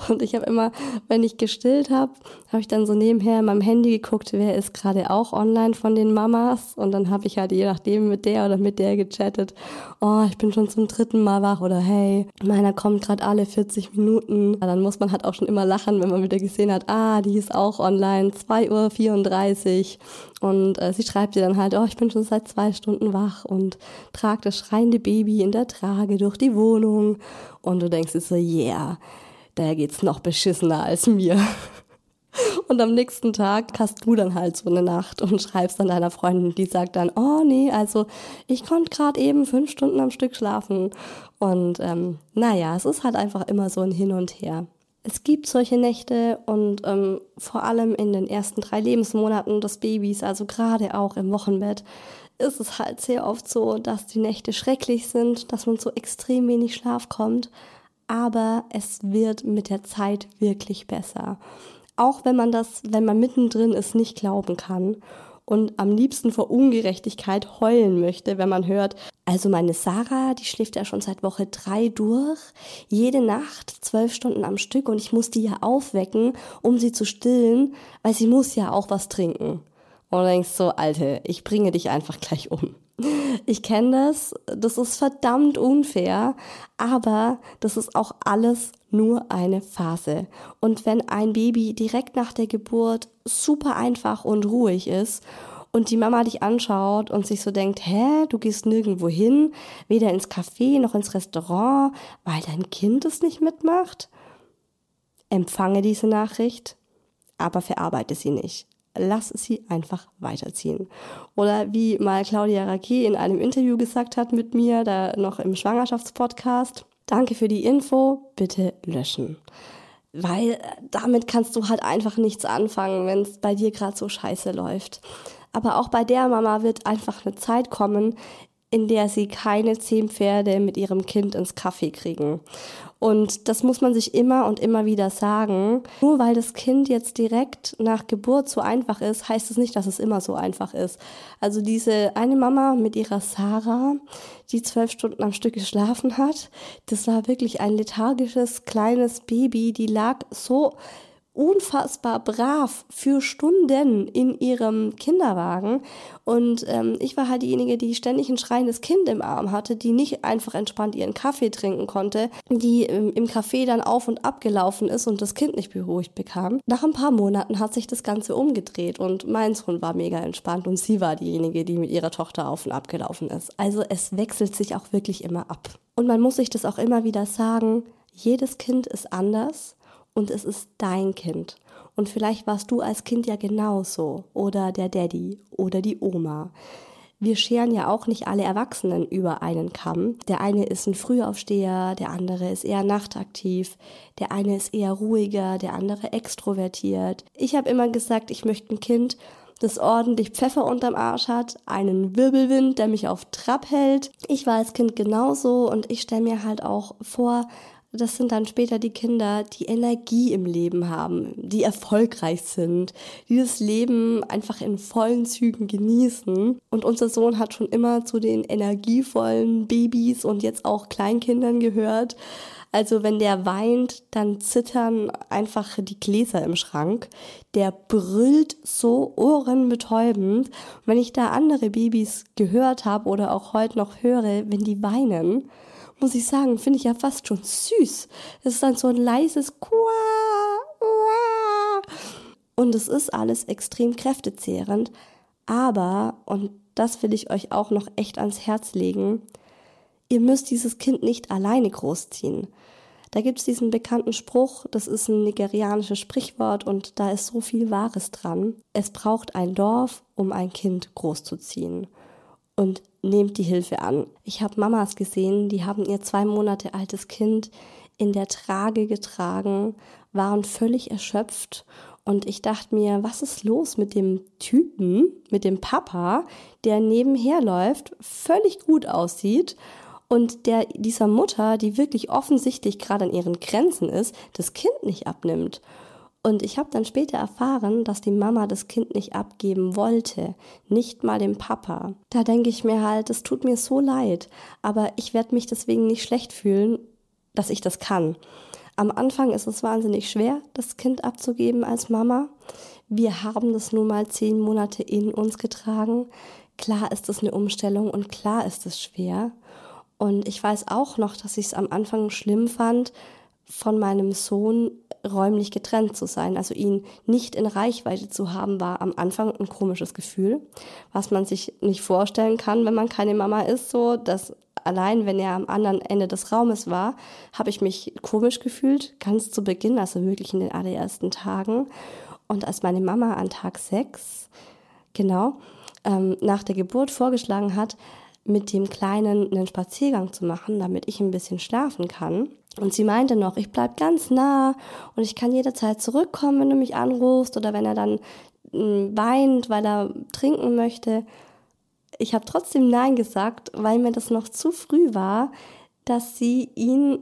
Und ich habe immer, wenn ich gestillt habe, habe ich dann so nebenher in meinem Handy geguckt, wer ist gerade auch online von den Mamas. Und dann habe ich halt je nachdem mit der oder mit der gechattet. Oh, ich bin schon zum dritten Mal wach oder hey, meiner kommt gerade alle 40 Minuten. Ja, dann muss man halt auch schon immer lachen, wenn man wieder gesehen hat, ah, die ist auch online, 2.34 Uhr. Und äh, sie schreibt dir dann halt, oh, ich bin schon seit zwei Stunden wach und trage das schreiende Baby in der Trage durch die Wohnung. Und du denkst dir so, yeah der geht's noch beschissener als mir. Und am nächsten Tag hast du dann halt so eine Nacht und schreibst dann deiner Freundin, die sagt dann, oh nee, also ich konnte gerade eben fünf Stunden am Stück schlafen. Und ähm, naja, es ist halt einfach immer so ein Hin und Her. Es gibt solche Nächte und ähm, vor allem in den ersten drei Lebensmonaten des Babys, also gerade auch im Wochenbett, ist es halt sehr oft so, dass die Nächte schrecklich sind, dass man so extrem wenig Schlaf kommt aber es wird mit der Zeit wirklich besser. Auch wenn man das, wenn man mittendrin ist, nicht glauben kann und am liebsten vor Ungerechtigkeit heulen möchte, wenn man hört, also meine Sarah, die schläft ja schon seit Woche drei durch, jede Nacht zwölf Stunden am Stück und ich muss die ja aufwecken, um sie zu stillen, weil sie muss ja auch was trinken. Und du denkst so, Alte, ich bringe dich einfach gleich um. Ich kenne das, das ist verdammt unfair, aber das ist auch alles nur eine Phase. Und wenn ein Baby direkt nach der Geburt super einfach und ruhig ist und die Mama dich anschaut und sich so denkt, hä, du gehst nirgendwo hin, weder ins Café noch ins Restaurant, weil dein Kind es nicht mitmacht, empfange diese Nachricht, aber verarbeite sie nicht lass sie einfach weiterziehen. Oder wie mal Claudia Raquet in einem Interview gesagt hat mit mir, da noch im Schwangerschaftspodcast, danke für die Info, bitte löschen. Weil damit kannst du halt einfach nichts anfangen, wenn es bei dir gerade so scheiße läuft. Aber auch bei der Mama wird einfach eine Zeit kommen, in der sie keine zehn Pferde mit ihrem Kind ins Kaffee kriegen. Und das muss man sich immer und immer wieder sagen. Nur weil das Kind jetzt direkt nach Geburt so einfach ist, heißt es nicht, dass es immer so einfach ist. Also diese eine Mama mit ihrer Sarah, die zwölf Stunden am Stück geschlafen hat, das war wirklich ein lethargisches kleines Baby, die lag so unfassbar brav für Stunden in ihrem Kinderwagen. Und ähm, ich war halt diejenige, die ständig ein schreiendes Kind im Arm hatte, die nicht einfach entspannt ihren Kaffee trinken konnte, die ähm, im Café dann auf und ab gelaufen ist und das Kind nicht beruhigt bekam. Nach ein paar Monaten hat sich das Ganze umgedreht und mein Sohn war mega entspannt und sie war diejenige, die mit ihrer Tochter auf und ab gelaufen ist. Also es wechselt sich auch wirklich immer ab. Und man muss sich das auch immer wieder sagen, jedes Kind ist anders und es ist dein Kind. Und vielleicht warst du als Kind ja genauso oder der Daddy oder die Oma. Wir scheren ja auch nicht alle Erwachsenen über einen Kamm. Der eine ist ein Frühaufsteher, der andere ist eher nachtaktiv, der eine ist eher ruhiger, der andere extrovertiert. Ich habe immer gesagt, ich möchte ein Kind, das ordentlich Pfeffer unterm Arsch hat, einen Wirbelwind, der mich auf Trab hält. Ich war als Kind genauso und ich stelle mir halt auch vor, das sind dann später die Kinder, die Energie im Leben haben, die erfolgreich sind, die das Leben einfach in vollen Zügen genießen. Und unser Sohn hat schon immer zu den energievollen Babys und jetzt auch Kleinkindern gehört. Also wenn der weint, dann zittern einfach die Gläser im Schrank. Der brüllt so ohrenbetäubend. Und wenn ich da andere Babys gehört habe oder auch heute noch höre, wenn die weinen, muss ich sagen, finde ich ja fast schon süß. Es ist dann so ein leises Qua. Und es ist alles extrem kräftezehrend. Aber, und das will ich euch auch noch echt ans Herz legen, ihr müsst dieses Kind nicht alleine großziehen. Da gibt es diesen bekannten Spruch, das ist ein nigerianisches Sprichwort und da ist so viel Wahres dran. Es braucht ein Dorf, um ein Kind großzuziehen. Und nehmt die Hilfe an. Ich habe Mamas gesehen, die haben ihr zwei Monate altes Kind in der Trage getragen, waren völlig erschöpft Und ich dachte mir, was ist los mit dem Typen, mit dem Papa, der nebenher läuft, völlig gut aussieht und der dieser Mutter, die wirklich offensichtlich gerade an ihren Grenzen ist, das Kind nicht abnimmt. Und ich habe dann später erfahren, dass die Mama das Kind nicht abgeben wollte, nicht mal dem Papa. Da denke ich mir halt, es tut mir so leid, aber ich werde mich deswegen nicht schlecht fühlen, dass ich das kann. Am Anfang ist es wahnsinnig schwer, das Kind abzugeben als Mama. Wir haben das nun mal zehn Monate in uns getragen. Klar ist es eine Umstellung und klar ist es schwer. Und ich weiß auch noch, dass ich es am Anfang schlimm fand, von meinem Sohn räumlich getrennt zu sein. Also ihn nicht in Reichweite zu haben, war am Anfang ein komisches Gefühl, was man sich nicht vorstellen kann, wenn man keine Mama ist. So, dass allein, wenn er am anderen Ende des Raumes war, habe ich mich komisch gefühlt, ganz zu Beginn, also wirklich in den allerersten Tagen. Und als meine Mama an Tag sechs, genau, ähm, nach der Geburt vorgeschlagen hat, mit dem Kleinen einen Spaziergang zu machen, damit ich ein bisschen schlafen kann, und sie meinte noch, ich bleib ganz nah und ich kann jederzeit zurückkommen, wenn du mich anrufst oder wenn er dann hm, weint, weil er trinken möchte. Ich habe trotzdem Nein gesagt, weil mir das noch zu früh war, dass sie ihn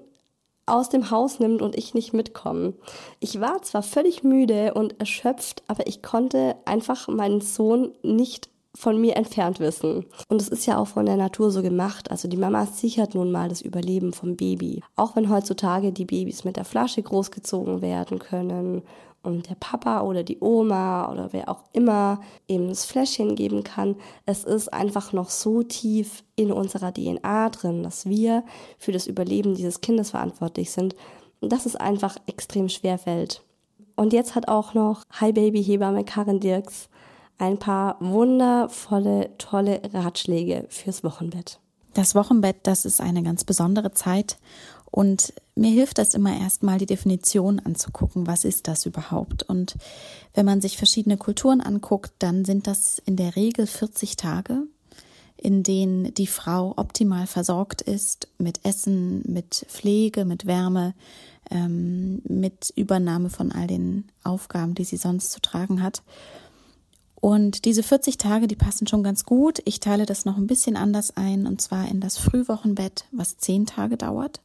aus dem Haus nimmt und ich nicht mitkomme. Ich war zwar völlig müde und erschöpft, aber ich konnte einfach meinen Sohn nicht von mir entfernt wissen. Und es ist ja auch von der Natur so gemacht. Also die Mama sichert nun mal das Überleben vom Baby. Auch wenn heutzutage die Babys mit der Flasche großgezogen werden können und der Papa oder die Oma oder wer auch immer eben das Fläschchen geben kann. Es ist einfach noch so tief in unserer DNA drin, dass wir für das Überleben dieses Kindes verantwortlich sind, dass es einfach extrem schwer fällt. Und jetzt hat auch noch Hi Baby Hebamme Karin Dirks ein paar wundervolle, tolle Ratschläge fürs Wochenbett. Das Wochenbett, das ist eine ganz besondere Zeit und mir hilft das immer erstmal die Definition anzugucken, was ist das überhaupt? Und wenn man sich verschiedene Kulturen anguckt, dann sind das in der Regel 40 Tage, in denen die Frau optimal versorgt ist mit Essen, mit Pflege, mit Wärme, ähm, mit Übernahme von all den Aufgaben, die sie sonst zu tragen hat. Und diese 40 Tage, die passen schon ganz gut. Ich teile das noch ein bisschen anders ein, und zwar in das Frühwochenbett, was zehn Tage dauert,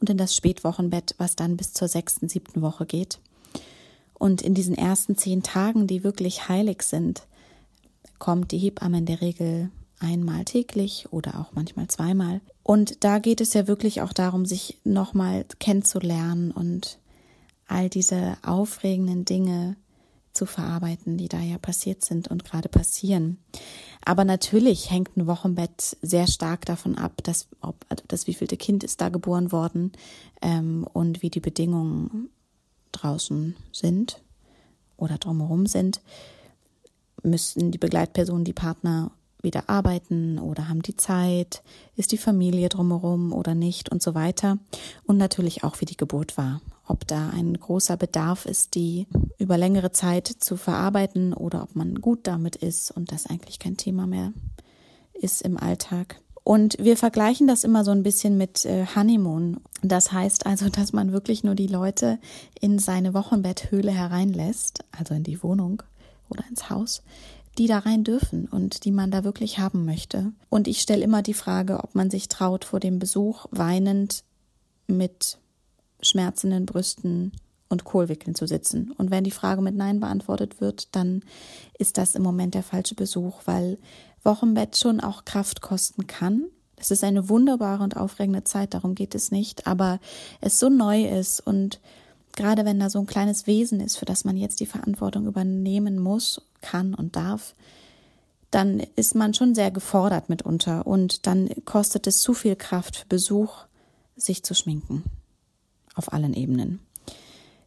und in das Spätwochenbett, was dann bis zur sechsten, siebten Woche geht. Und in diesen ersten zehn Tagen, die wirklich heilig sind, kommt die Hebamme in der Regel einmal täglich oder auch manchmal zweimal. Und da geht es ja wirklich auch darum, sich nochmal kennenzulernen und all diese aufregenden Dinge zu verarbeiten, die da ja passiert sind und gerade passieren. Aber natürlich hängt ein Wochenbett sehr stark davon ab, dass, ob, also das wievielte Kind ist da geboren worden ähm, und wie die Bedingungen draußen sind oder drumherum sind. Müssen die Begleitpersonen, die Partner wieder arbeiten oder haben die Zeit? Ist die Familie drumherum oder nicht und so weiter? Und natürlich auch, wie die Geburt war ob da ein großer Bedarf ist, die über längere Zeit zu verarbeiten oder ob man gut damit ist und das eigentlich kein Thema mehr ist im Alltag. Und wir vergleichen das immer so ein bisschen mit äh, Honeymoon. Das heißt also, dass man wirklich nur die Leute in seine Wochenbetthöhle hereinlässt, also in die Wohnung oder ins Haus, die da rein dürfen und die man da wirklich haben möchte. Und ich stelle immer die Frage, ob man sich traut, vor dem Besuch weinend mit schmerzenden Brüsten und Kohlwickeln zu sitzen. Und wenn die Frage mit Nein beantwortet wird, dann ist das im Moment der falsche Besuch, weil Wochenbett schon auch Kraft kosten kann. Es ist eine wunderbare und aufregende Zeit, darum geht es nicht, aber es so neu ist und gerade wenn da so ein kleines Wesen ist, für das man jetzt die Verantwortung übernehmen muss, kann und darf, dann ist man schon sehr gefordert mitunter und dann kostet es zu viel Kraft für Besuch, sich zu schminken auf allen Ebenen.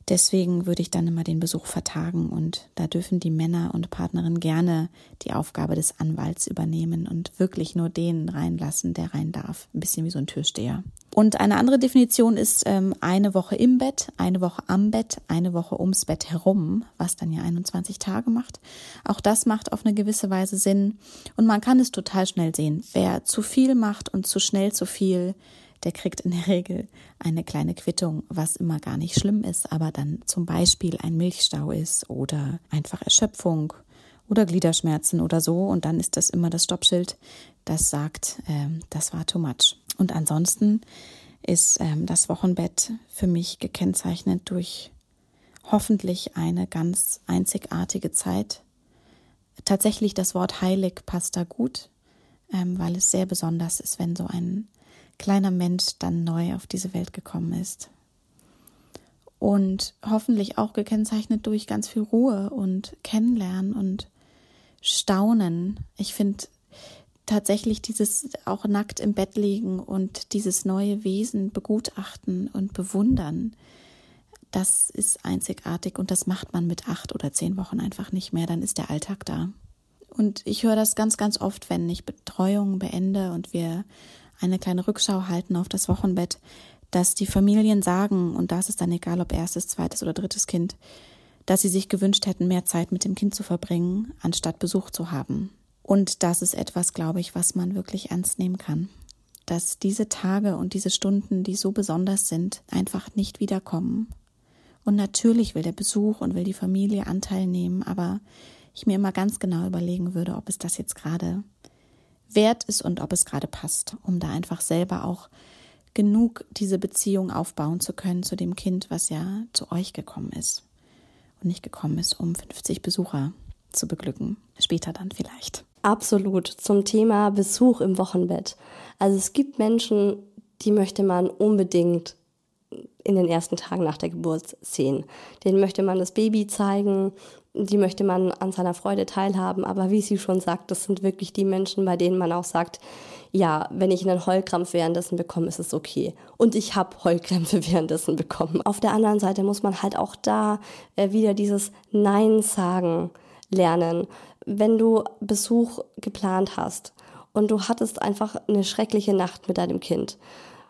Deswegen würde ich dann immer den Besuch vertagen und da dürfen die Männer und Partnerinnen gerne die Aufgabe des Anwalts übernehmen und wirklich nur den reinlassen, der rein darf. Ein bisschen wie so ein Türsteher. Und eine andere Definition ist ähm, eine Woche im Bett, eine Woche am Bett, eine Woche ums Bett herum, was dann ja 21 Tage macht. Auch das macht auf eine gewisse Weise Sinn und man kann es total schnell sehen. Wer zu viel macht und zu schnell zu viel, der kriegt in der Regel eine kleine Quittung, was immer gar nicht schlimm ist, aber dann zum Beispiel ein Milchstau ist oder einfach Erschöpfung oder Gliederschmerzen oder so. Und dann ist das immer das Stoppschild, das sagt, ähm, das war too much. Und ansonsten ist ähm, das Wochenbett für mich gekennzeichnet durch hoffentlich eine ganz einzigartige Zeit. Tatsächlich das Wort heilig passt da gut, ähm, weil es sehr besonders ist, wenn so ein kleiner Mensch dann neu auf diese Welt gekommen ist. Und hoffentlich auch gekennzeichnet durch ganz viel Ruhe und Kennenlernen und Staunen. Ich finde tatsächlich dieses auch nackt im Bett liegen und dieses neue Wesen begutachten und bewundern, das ist einzigartig und das macht man mit acht oder zehn Wochen einfach nicht mehr. Dann ist der Alltag da. Und ich höre das ganz, ganz oft, wenn ich Betreuung beende und wir eine kleine Rückschau halten auf das Wochenbett, dass die Familien sagen, und das ist dann egal, ob erstes, zweites oder drittes Kind, dass sie sich gewünscht hätten, mehr Zeit mit dem Kind zu verbringen, anstatt Besuch zu haben. Und das ist etwas, glaube ich, was man wirklich ernst nehmen kann. Dass diese Tage und diese Stunden, die so besonders sind, einfach nicht wiederkommen. Und natürlich will der Besuch und will die Familie Anteil nehmen, aber ich mir immer ganz genau überlegen würde, ob es das jetzt gerade wert ist und ob es gerade passt, um da einfach selber auch genug diese Beziehung aufbauen zu können zu dem Kind, was ja zu euch gekommen ist und nicht gekommen ist, um 50 Besucher zu beglücken. Später dann vielleicht. Absolut. Zum Thema Besuch im Wochenbett. Also es gibt Menschen, die möchte man unbedingt in den ersten Tagen nach der Geburt sehen. Den möchte man das Baby zeigen, die möchte man an seiner Freude teilhaben. Aber wie sie schon sagt, das sind wirklich die Menschen, bei denen man auch sagt, ja, wenn ich einen Heulkrampf währenddessen bekomme, ist es okay. Und ich habe Heulkrämpfe währenddessen bekommen. Auf der anderen Seite muss man halt auch da äh, wieder dieses Nein sagen lernen. Wenn du Besuch geplant hast und du hattest einfach eine schreckliche Nacht mit deinem Kind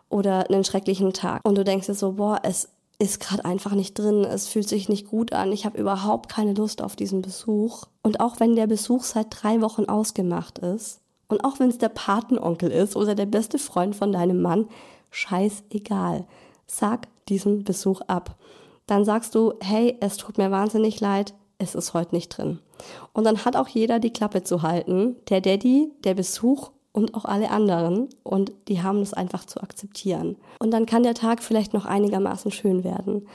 oder einen schrecklichen Tag und du denkst dir so, boah, es ist gerade einfach nicht drin, es fühlt sich nicht gut an, ich habe überhaupt keine Lust auf diesen Besuch. Und auch wenn der Besuch seit drei Wochen ausgemacht ist und auch wenn es der Patenonkel ist oder der beste Freund von deinem Mann, scheißegal. Sag diesen Besuch ab. Dann sagst du, hey, es tut mir wahnsinnig leid, es ist heute nicht drin. Und dann hat auch jeder die Klappe zu halten, der Daddy, der Besuch und auch alle anderen. Und die haben es einfach zu akzeptieren. Und dann kann der Tag vielleicht noch einigermaßen schön werden.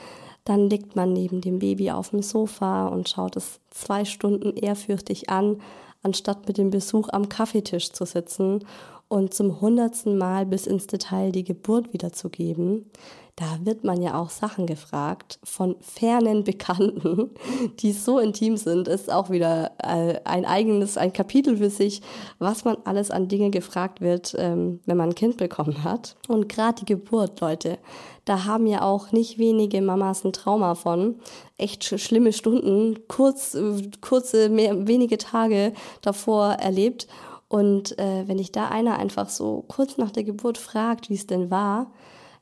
Dann liegt man neben dem Baby auf dem Sofa und schaut es zwei Stunden ehrfürchtig an, anstatt mit dem Besuch am Kaffeetisch zu sitzen und zum hundertsten Mal bis ins Detail die Geburt wiederzugeben da wird man ja auch Sachen gefragt von fernen Bekannten, die so intim sind, ist auch wieder äh, ein eigenes, ein Kapitel für sich, was man alles an Dinge gefragt wird, ähm, wenn man ein Kind bekommen hat. Und gerade die Geburt, Leute, da haben ja auch nicht wenige Mamas ein Trauma von. Echt schlimme Stunden, kurz, äh, kurze, mehr, wenige Tage davor erlebt. Und äh, wenn dich da einer einfach so kurz nach der Geburt fragt, wie es denn war,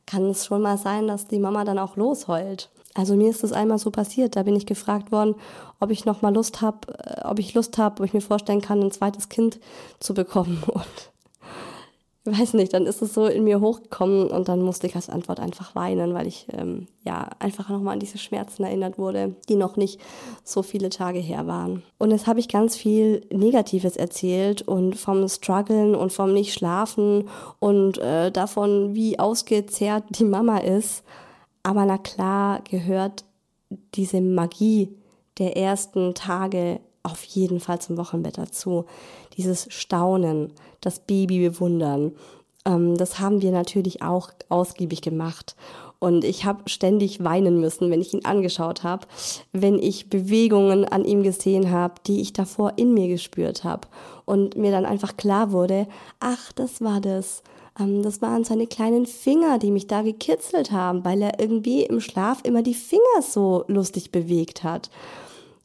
kann es schon mal sein, dass die Mama dann auch losheult. Also mir ist das einmal so passiert. Da bin ich gefragt worden, ob ich noch mal Lust habe, äh, ob ich Lust habe, ob ich mir vorstellen kann, ein zweites Kind zu bekommen. Und weiß nicht, dann ist es so in mir hochgekommen und dann musste ich als Antwort einfach weinen, weil ich ähm, ja einfach nochmal an diese Schmerzen erinnert wurde, die noch nicht so viele Tage her waren. Und jetzt habe ich ganz viel Negatives erzählt und vom Struggeln und vom Nicht-Schlafen und äh, davon, wie ausgezehrt die Mama ist. Aber na klar gehört diese Magie der ersten Tage auf jeden Fall zum Wochenbett dazu. Dieses Staunen, das Baby bewundern. Ähm, das haben wir natürlich auch ausgiebig gemacht. Und ich habe ständig weinen müssen, wenn ich ihn angeschaut habe, wenn ich Bewegungen an ihm gesehen habe, die ich davor in mir gespürt habe. Und mir dann einfach klar wurde, ach, das war das. Ähm, das waren seine kleinen Finger, die mich da gekitzelt haben, weil er irgendwie im Schlaf immer die Finger so lustig bewegt hat.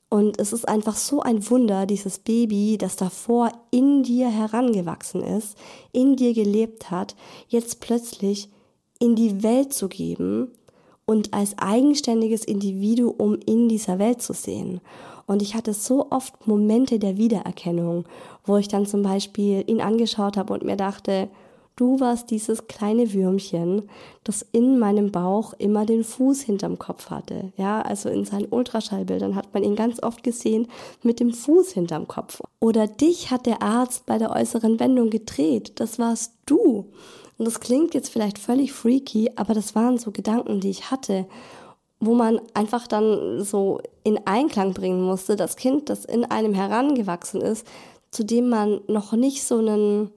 Und es ist einfach so ein Wunder, dieses Baby, das davor in dir herangewachsen ist, in dir gelebt hat, jetzt plötzlich in die Welt zu geben und als eigenständiges Individuum in dieser Welt zu sehen. Und ich hatte so oft Momente der Wiedererkennung, wo ich dann zum Beispiel ihn angeschaut habe und mir dachte, Du warst dieses kleine Würmchen, das in meinem Bauch immer den Fuß hinterm Kopf hatte. Ja, also in seinen Ultraschallbildern hat man ihn ganz oft gesehen mit dem Fuß hinterm Kopf. Oder dich hat der Arzt bei der äußeren Wendung gedreht. Das warst du. Und das klingt jetzt vielleicht völlig freaky, aber das waren so Gedanken, die ich hatte wo man einfach dann so in Einklang bringen musste, das Kind, das in einem herangewachsen ist, zu dem man noch nicht so einen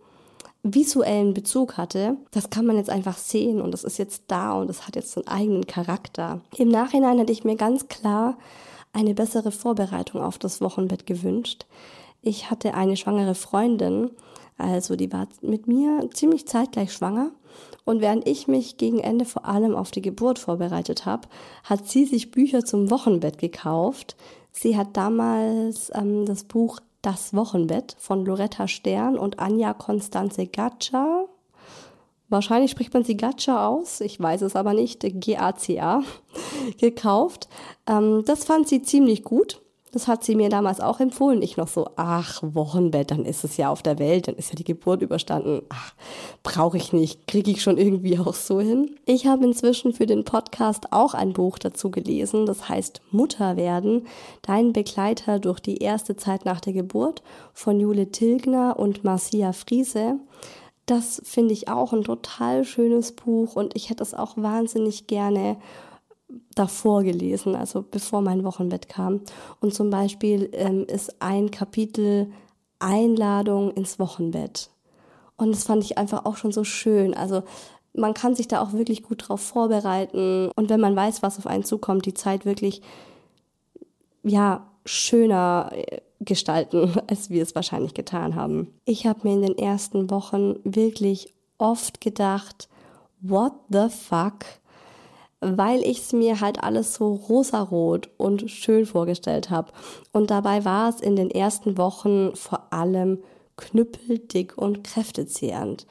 visuellen Bezug hatte, das kann man jetzt einfach sehen und das ist jetzt da und das hat jetzt einen eigenen Charakter. Im Nachhinein hätte ich mir ganz klar eine bessere Vorbereitung auf das Wochenbett gewünscht. Ich hatte eine schwangere Freundin, also die war mit mir ziemlich zeitgleich schwanger und während ich mich gegen Ende vor allem auf die Geburt vorbereitet habe, hat sie sich Bücher zum Wochenbett gekauft. Sie hat damals ähm, das Buch das Wochenbett von Loretta Stern und Anja Constanze Gatscha. Wahrscheinlich spricht man sie Gatscha aus, ich weiß es aber nicht, G-A-C-A, gekauft. Ähm, das fand sie ziemlich gut. Das hat sie mir damals auch empfohlen. Ich noch so, ach, Wochenbett, dann ist es ja auf der Welt, dann ist ja die Geburt überstanden. Ach, brauche ich nicht, kriege ich schon irgendwie auch so hin. Ich habe inzwischen für den Podcast auch ein Buch dazu gelesen, das heißt Mutter werden, dein Begleiter durch die erste Zeit nach der Geburt von Jule Tilgner und Marcia Friese. Das finde ich auch ein total schönes Buch und ich hätte es auch wahnsinnig gerne davor gelesen, also bevor mein Wochenbett kam. Und zum Beispiel ähm, ist ein Kapitel Einladung ins Wochenbett. Und das fand ich einfach auch schon so schön. Also man kann sich da auch wirklich gut drauf vorbereiten. Und wenn man weiß, was auf einen zukommt, die Zeit wirklich, ja, schöner äh, gestalten, als wir es wahrscheinlich getan haben. Ich habe mir in den ersten Wochen wirklich oft gedacht, what the fuck? Weil ich es mir halt alles so rosarot und schön vorgestellt habe. Und dabei war es in den ersten Wochen vor allem knüppeldick und kräftezehrend.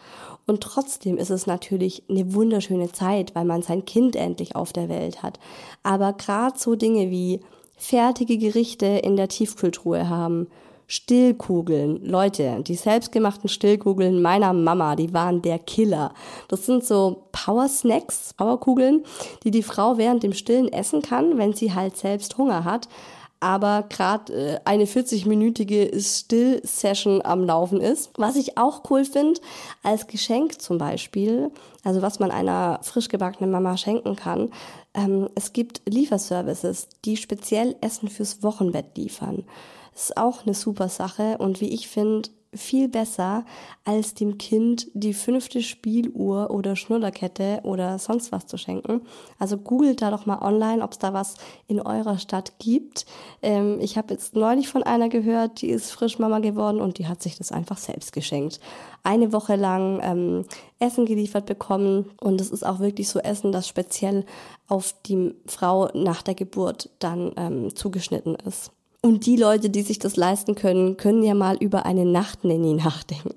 Und trotzdem ist es natürlich eine wunderschöne Zeit, weil man sein Kind endlich auf der Welt hat. Aber gerade so Dinge wie fertige Gerichte in der Tiefkühltruhe haben, Stillkugeln. Leute, die selbstgemachten Stillkugeln meiner Mama, die waren der Killer. Das sind so Power Snacks, Powerkugeln, die die Frau während dem Stillen essen kann, wenn sie halt selbst Hunger hat. Aber gerade äh, eine 40-minütige Still-Session am Laufen ist. Was ich auch cool finde, als Geschenk zum Beispiel, also was man einer frisch gebackenen Mama schenken kann, ähm, es gibt Lieferservices, die speziell Essen fürs Wochenbett liefern. Ist auch eine super Sache und wie ich finde, viel besser, als dem Kind die fünfte Spieluhr oder Schnullerkette oder sonst was zu schenken. Also googelt da doch mal online, ob es da was in eurer Stadt gibt. Ähm, ich habe jetzt neulich von einer gehört, die ist frisch Mama geworden und die hat sich das einfach selbst geschenkt. Eine Woche lang ähm, Essen geliefert bekommen und es ist auch wirklich so Essen, das speziell auf die Frau nach der Geburt dann ähm, zugeschnitten ist. Und die Leute, die sich das leisten können, können ja mal über eine Nachtnanny nachdenken.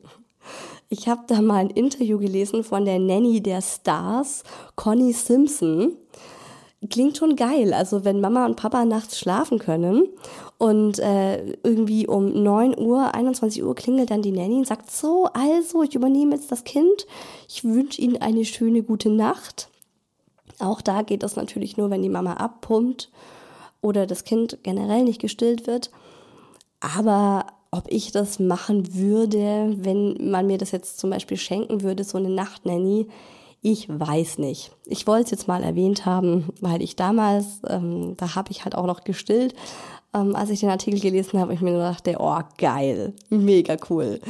Ich habe da mal ein Interview gelesen von der Nanny der Stars, Connie Simpson. Klingt schon geil. Also wenn Mama und Papa nachts schlafen können und äh, irgendwie um 9 Uhr, 21 Uhr klingelt dann die Nanny und sagt, so, also ich übernehme jetzt das Kind. Ich wünsche Ihnen eine schöne gute Nacht. Auch da geht das natürlich nur, wenn die Mama abpumpt oder das Kind generell nicht gestillt wird. Aber ob ich das machen würde, wenn man mir das jetzt zum Beispiel schenken würde, so eine Nachtnanny, ich weiß nicht. Ich wollte es jetzt mal erwähnt haben, weil ich damals, ähm, da habe ich halt auch noch gestillt. Ähm, als ich den Artikel gelesen habe, ich mir nur dachte, oh geil, mega cool.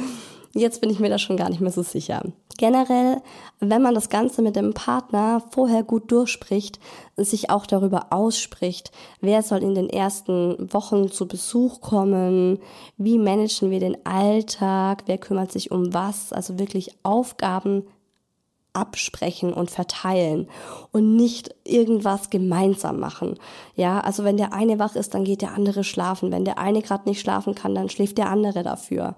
Jetzt bin ich mir da schon gar nicht mehr so sicher. Generell, wenn man das Ganze mit dem Partner vorher gut durchspricht, sich auch darüber ausspricht, wer soll in den ersten Wochen zu Besuch kommen, wie managen wir den Alltag, wer kümmert sich um was, also wirklich Aufgaben absprechen und verteilen und nicht irgendwas gemeinsam machen. Ja, also wenn der eine wach ist, dann geht der andere schlafen. Wenn der eine gerade nicht schlafen kann, dann schläft der andere dafür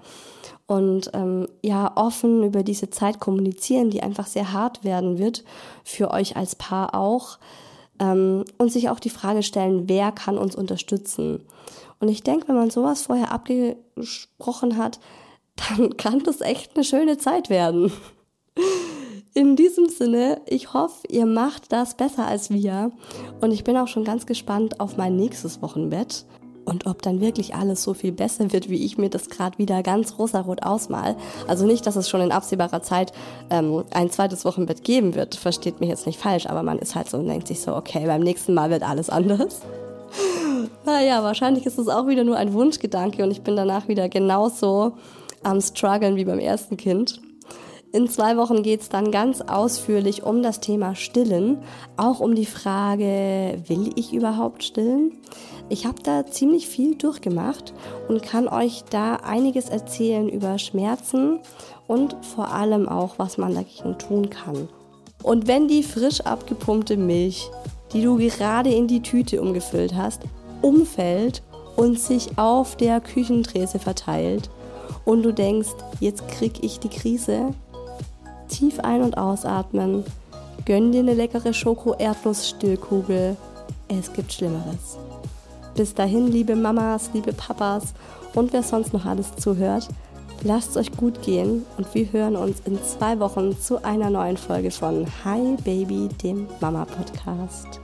und ähm, ja offen über diese Zeit kommunizieren, die einfach sehr hart werden wird für euch als Paar auch ähm, und sich auch die Frage stellen, wer kann uns unterstützen. Und ich denke, wenn man sowas vorher abgesprochen hat, dann kann das echt eine schöne Zeit werden. In diesem Sinne, ich hoffe, ihr macht das besser als wir. Und ich bin auch schon ganz gespannt auf mein nächstes Wochenbett. Und ob dann wirklich alles so viel besser wird, wie ich mir das gerade wieder ganz rosarot ausmal. Also nicht, dass es schon in absehbarer Zeit ähm, ein zweites Wochenbett geben wird. Versteht mich jetzt nicht falsch, aber man ist halt so und denkt sich so, okay, beim nächsten Mal wird alles anders. Naja, wahrscheinlich ist es auch wieder nur ein Wunschgedanke und ich bin danach wieder genauso am struggeln wie beim ersten Kind. In zwei Wochen geht es dann ganz ausführlich um das Thema Stillen, auch um die Frage, will ich überhaupt stillen? Ich habe da ziemlich viel durchgemacht und kann euch da einiges erzählen über Schmerzen und vor allem auch, was man dagegen tun kann. Und wenn die frisch abgepumpte Milch, die du gerade in die Tüte umgefüllt hast, umfällt und sich auf der Küchentrese verteilt und du denkst, jetzt krieg ich die Krise, tief ein- und ausatmen, gönn dir eine leckere Schoko-Erdnuss-Stillkugel. Es gibt Schlimmeres. Bis dahin, liebe Mamas, liebe Papas und wer sonst noch alles zuhört, lasst es euch gut gehen und wir hören uns in zwei Wochen zu einer neuen Folge von Hi Baby, dem Mama Podcast.